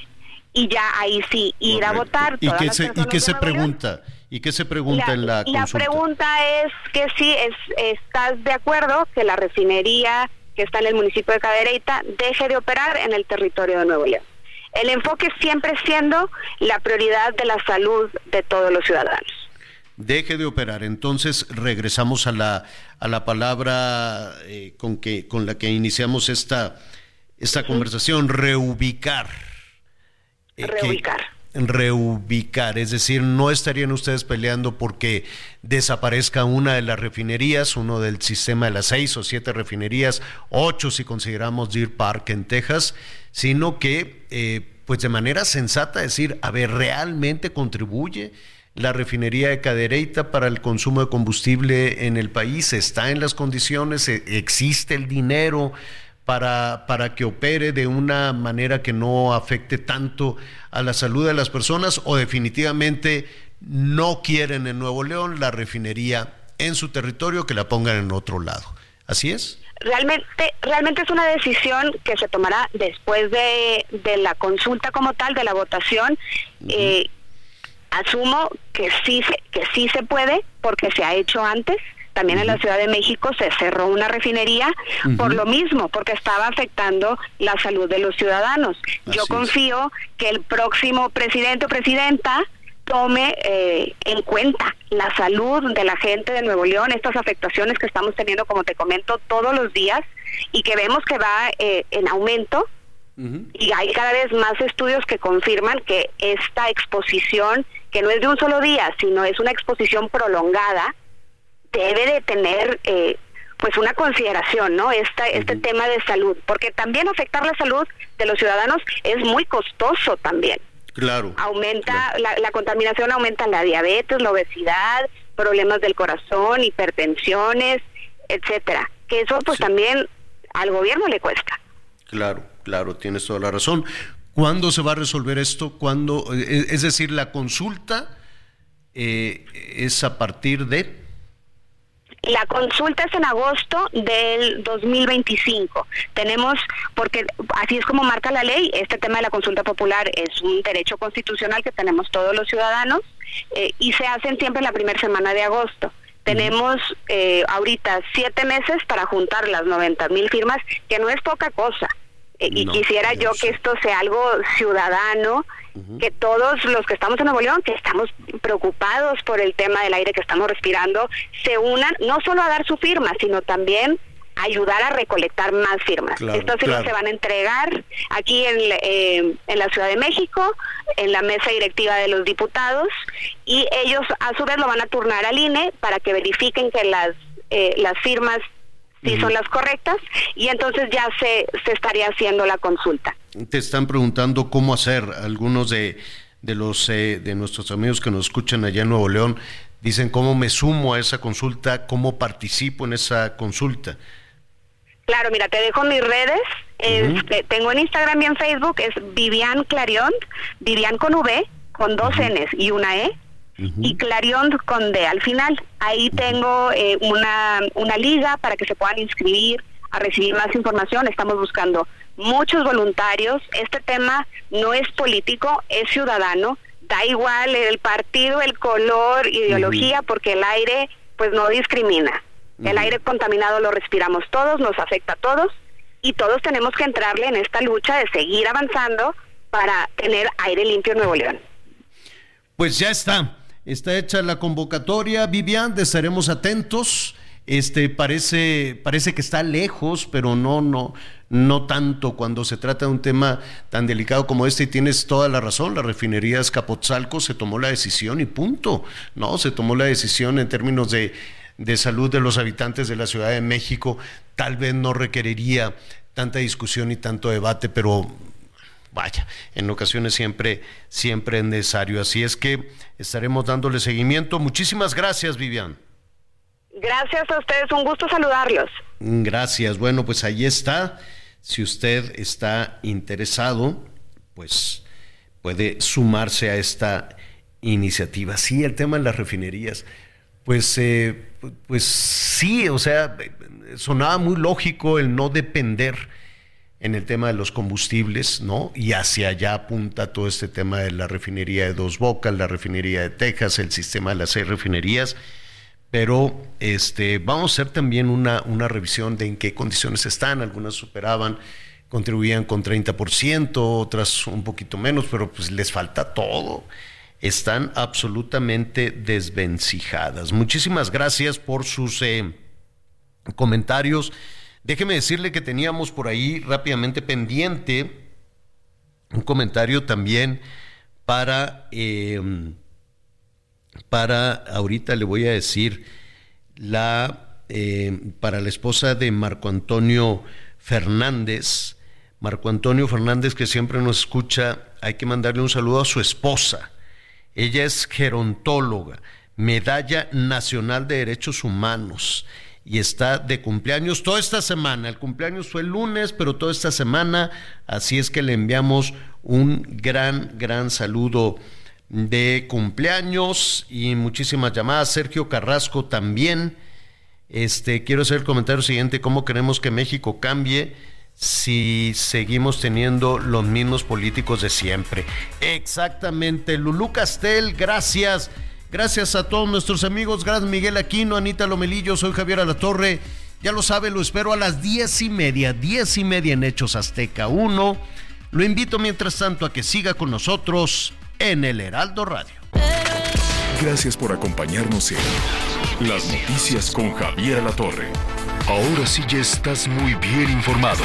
y ya ahí sí ir a votar. ¿Y qué se, ¿y qué se pregunta? ¿Y qué se pregunta en la consulta? La pregunta es que si es, estás de acuerdo que la refinería que está en el municipio de Cadereyta deje de operar en el territorio de Nuevo León. El enfoque siempre siendo la prioridad de la salud de todos los ciudadanos. Deje de operar. Entonces regresamos a la, a la palabra eh, con, que, con la que iniciamos esta, esta conversación, reubicar. Eh, reubicar. reubicar, es decir, no estarían ustedes peleando porque desaparezca una de las refinerías, uno del sistema de las seis o siete refinerías, ocho si consideramos Deer Park en Texas, sino que, eh, pues de manera sensata, decir, a ver, ¿realmente contribuye la refinería de Cadereyta para el consumo de combustible en el país? ¿Está en las condiciones? ¿E-, ¿Existe el dinero? Para, para, que opere de una manera que no afecte tanto a la salud de las personas o definitivamente no quieren en Nuevo León la refinería en su territorio que la pongan en otro lado. ¿Así es? Realmente, realmente es una decisión que se tomará después de, la consulta como tal, de la votación. Eh, asumo que sí, que sí se puede, porque se ha hecho antes. También en la Ciudad de México se cerró una refinería por lo mismo, porque estaba afectando la salud de los ciudadanos. Yo confío que el próximo presidente o presidenta tome eh, en cuenta la salud de la gente de Nuevo León, estas afectaciones que estamos teniendo, como te comento, todos los días y que vemos que va eh, en aumento. Y hay cada vez más estudios que confirman que esta exposición, que no es de un solo día, sino es una exposición prolongada, debe de tener eh, pues una consideración, ¿no? Esta, Este tema de salud, porque también afectar la salud de los ciudadanos es muy costoso también. Claro. Aumenta, La, contaminación aumenta la diabetes, la obesidad, problemas del corazón, hipertensiones, etcétera. Que eso pues también al gobierno le cuesta. Claro, claro, tienes toda la razón. ¿Cuándo se va a resolver esto? ¿Cuándo? Eh, es decir, la consulta eh, es a partir de la consulta es en agosto del 2025. Tenemos, porque así es como marca la ley, este tema de la consulta popular es un derecho constitucional que tenemos todos los ciudadanos eh, y se hacen siempre en la primera semana de agosto. Tenemos eh, ahorita siete meses para juntar las 90 mil firmas, que no es poca cosa. Eh, y quisiera yo que esto sea algo ciudadano, que todos los que estamos en Nuevo León, que estamos preocupados por el tema del aire que estamos respirando, se unan no solo a dar su firma, sino también ayudar a recolectar más firmas. Estas firmas se van a entregar aquí en, eh, en la Ciudad de México, en la mesa directiva de los diputados, y ellos a su vez lo van a turnar al INE para que verifiquen que las, eh, las firmas sí son las correctas, y entonces ya se, se estaría haciendo la consulta te están preguntando cómo hacer. Algunos de, de los eh, de nuestros amigos que nos escuchan allá en Nuevo León dicen cómo me sumo a esa consulta, cómo participo en esa consulta. Claro, mira, te dejo mis redes. Este, tengo en Instagram y en Facebook, es Vivian Clarion, Vivian con V, con dos Ns y una E, y Clarion con D al final. Ahí tengo eh, una, una liga para que se puedan inscribir a recibir más información. Estamos buscando muchos voluntarios. Este tema no es político, es ciudadano. Da igual el partido, el color, ideología, porque el aire pues no discrimina. El aire contaminado lo respiramos todos, nos afecta a todos y todos tenemos que entrarle en esta lucha de seguir avanzando para tener aire limpio en Nuevo León. Pues ya está, está hecha la convocatoria, Vivian, estaremos atentos. Este parece parece que está lejos, pero no no no tanto cuando se trata de un tema tan delicado como este y tienes toda la razón, la refinería Escapotzalco se tomó la decisión y punto. No, se tomó la decisión en términos de de salud de los habitantes de la Ciudad de México tal vez no requeriría tanta discusión y tanto debate, pero vaya, en ocasiones siempre, siempre es necesario. Así es que estaremos dándole seguimiento. Muchísimas gracias, Vivian. Gracias a ustedes, un gusto saludarlos. Gracias. Bueno, pues ahí está. Si usted está interesado, pues puede sumarse a esta iniciativa. Sí, el tema de las refinerías pues, eh, pues sí, o sea, sonaba muy lógico el no depender en el tema de los combustibles, ¿no? Y hacia allá apunta todo este tema de la refinería de Dos Bocas, la refinería de Texas, el sistema de las seis refinerías. Pero este, vamos a hacer también una, una revisión de en qué condiciones están. Algunas superaban, contribuían con 30%, otras un poquito menos, pero pues les falta todo están absolutamente desvencijadas. Muchísimas gracias por sus eh, comentarios. Déjeme decirle que teníamos por ahí rápidamente pendiente un comentario también para, eh, para ahorita le voy a decir, la, eh, para la esposa de Marco Antonio Fernández. Marco Antonio Fernández, que siempre nos escucha, hay que mandarle un saludo a su esposa ella es gerontóloga, medalla nacional de derechos humanos y está de cumpleaños toda esta semana. El cumpleaños fue el lunes, pero toda esta semana, así es que le enviamos un gran, gran saludo de cumpleaños y muchísimas llamadas. Sergio Carrasco también. Este, quiero hacer el comentario siguiente, ¿cómo queremos que México cambie? si seguimos teniendo los mismos políticos de siempre. Exactamente, Lulú Castel, gracias. Gracias a todos nuestros amigos, gracias Miguel Aquino, Anita Lomelillo, soy Javier Alatorre. Ya lo sabe, lo espero a las diez y media, diez y media en Hechos Azteca 1. Lo invito mientras tanto a que siga con nosotros en el Heraldo Radio. Gracias por acompañarnos en Las Noticias con Javier Alatorre. Ahora sí ya estás muy bien informado.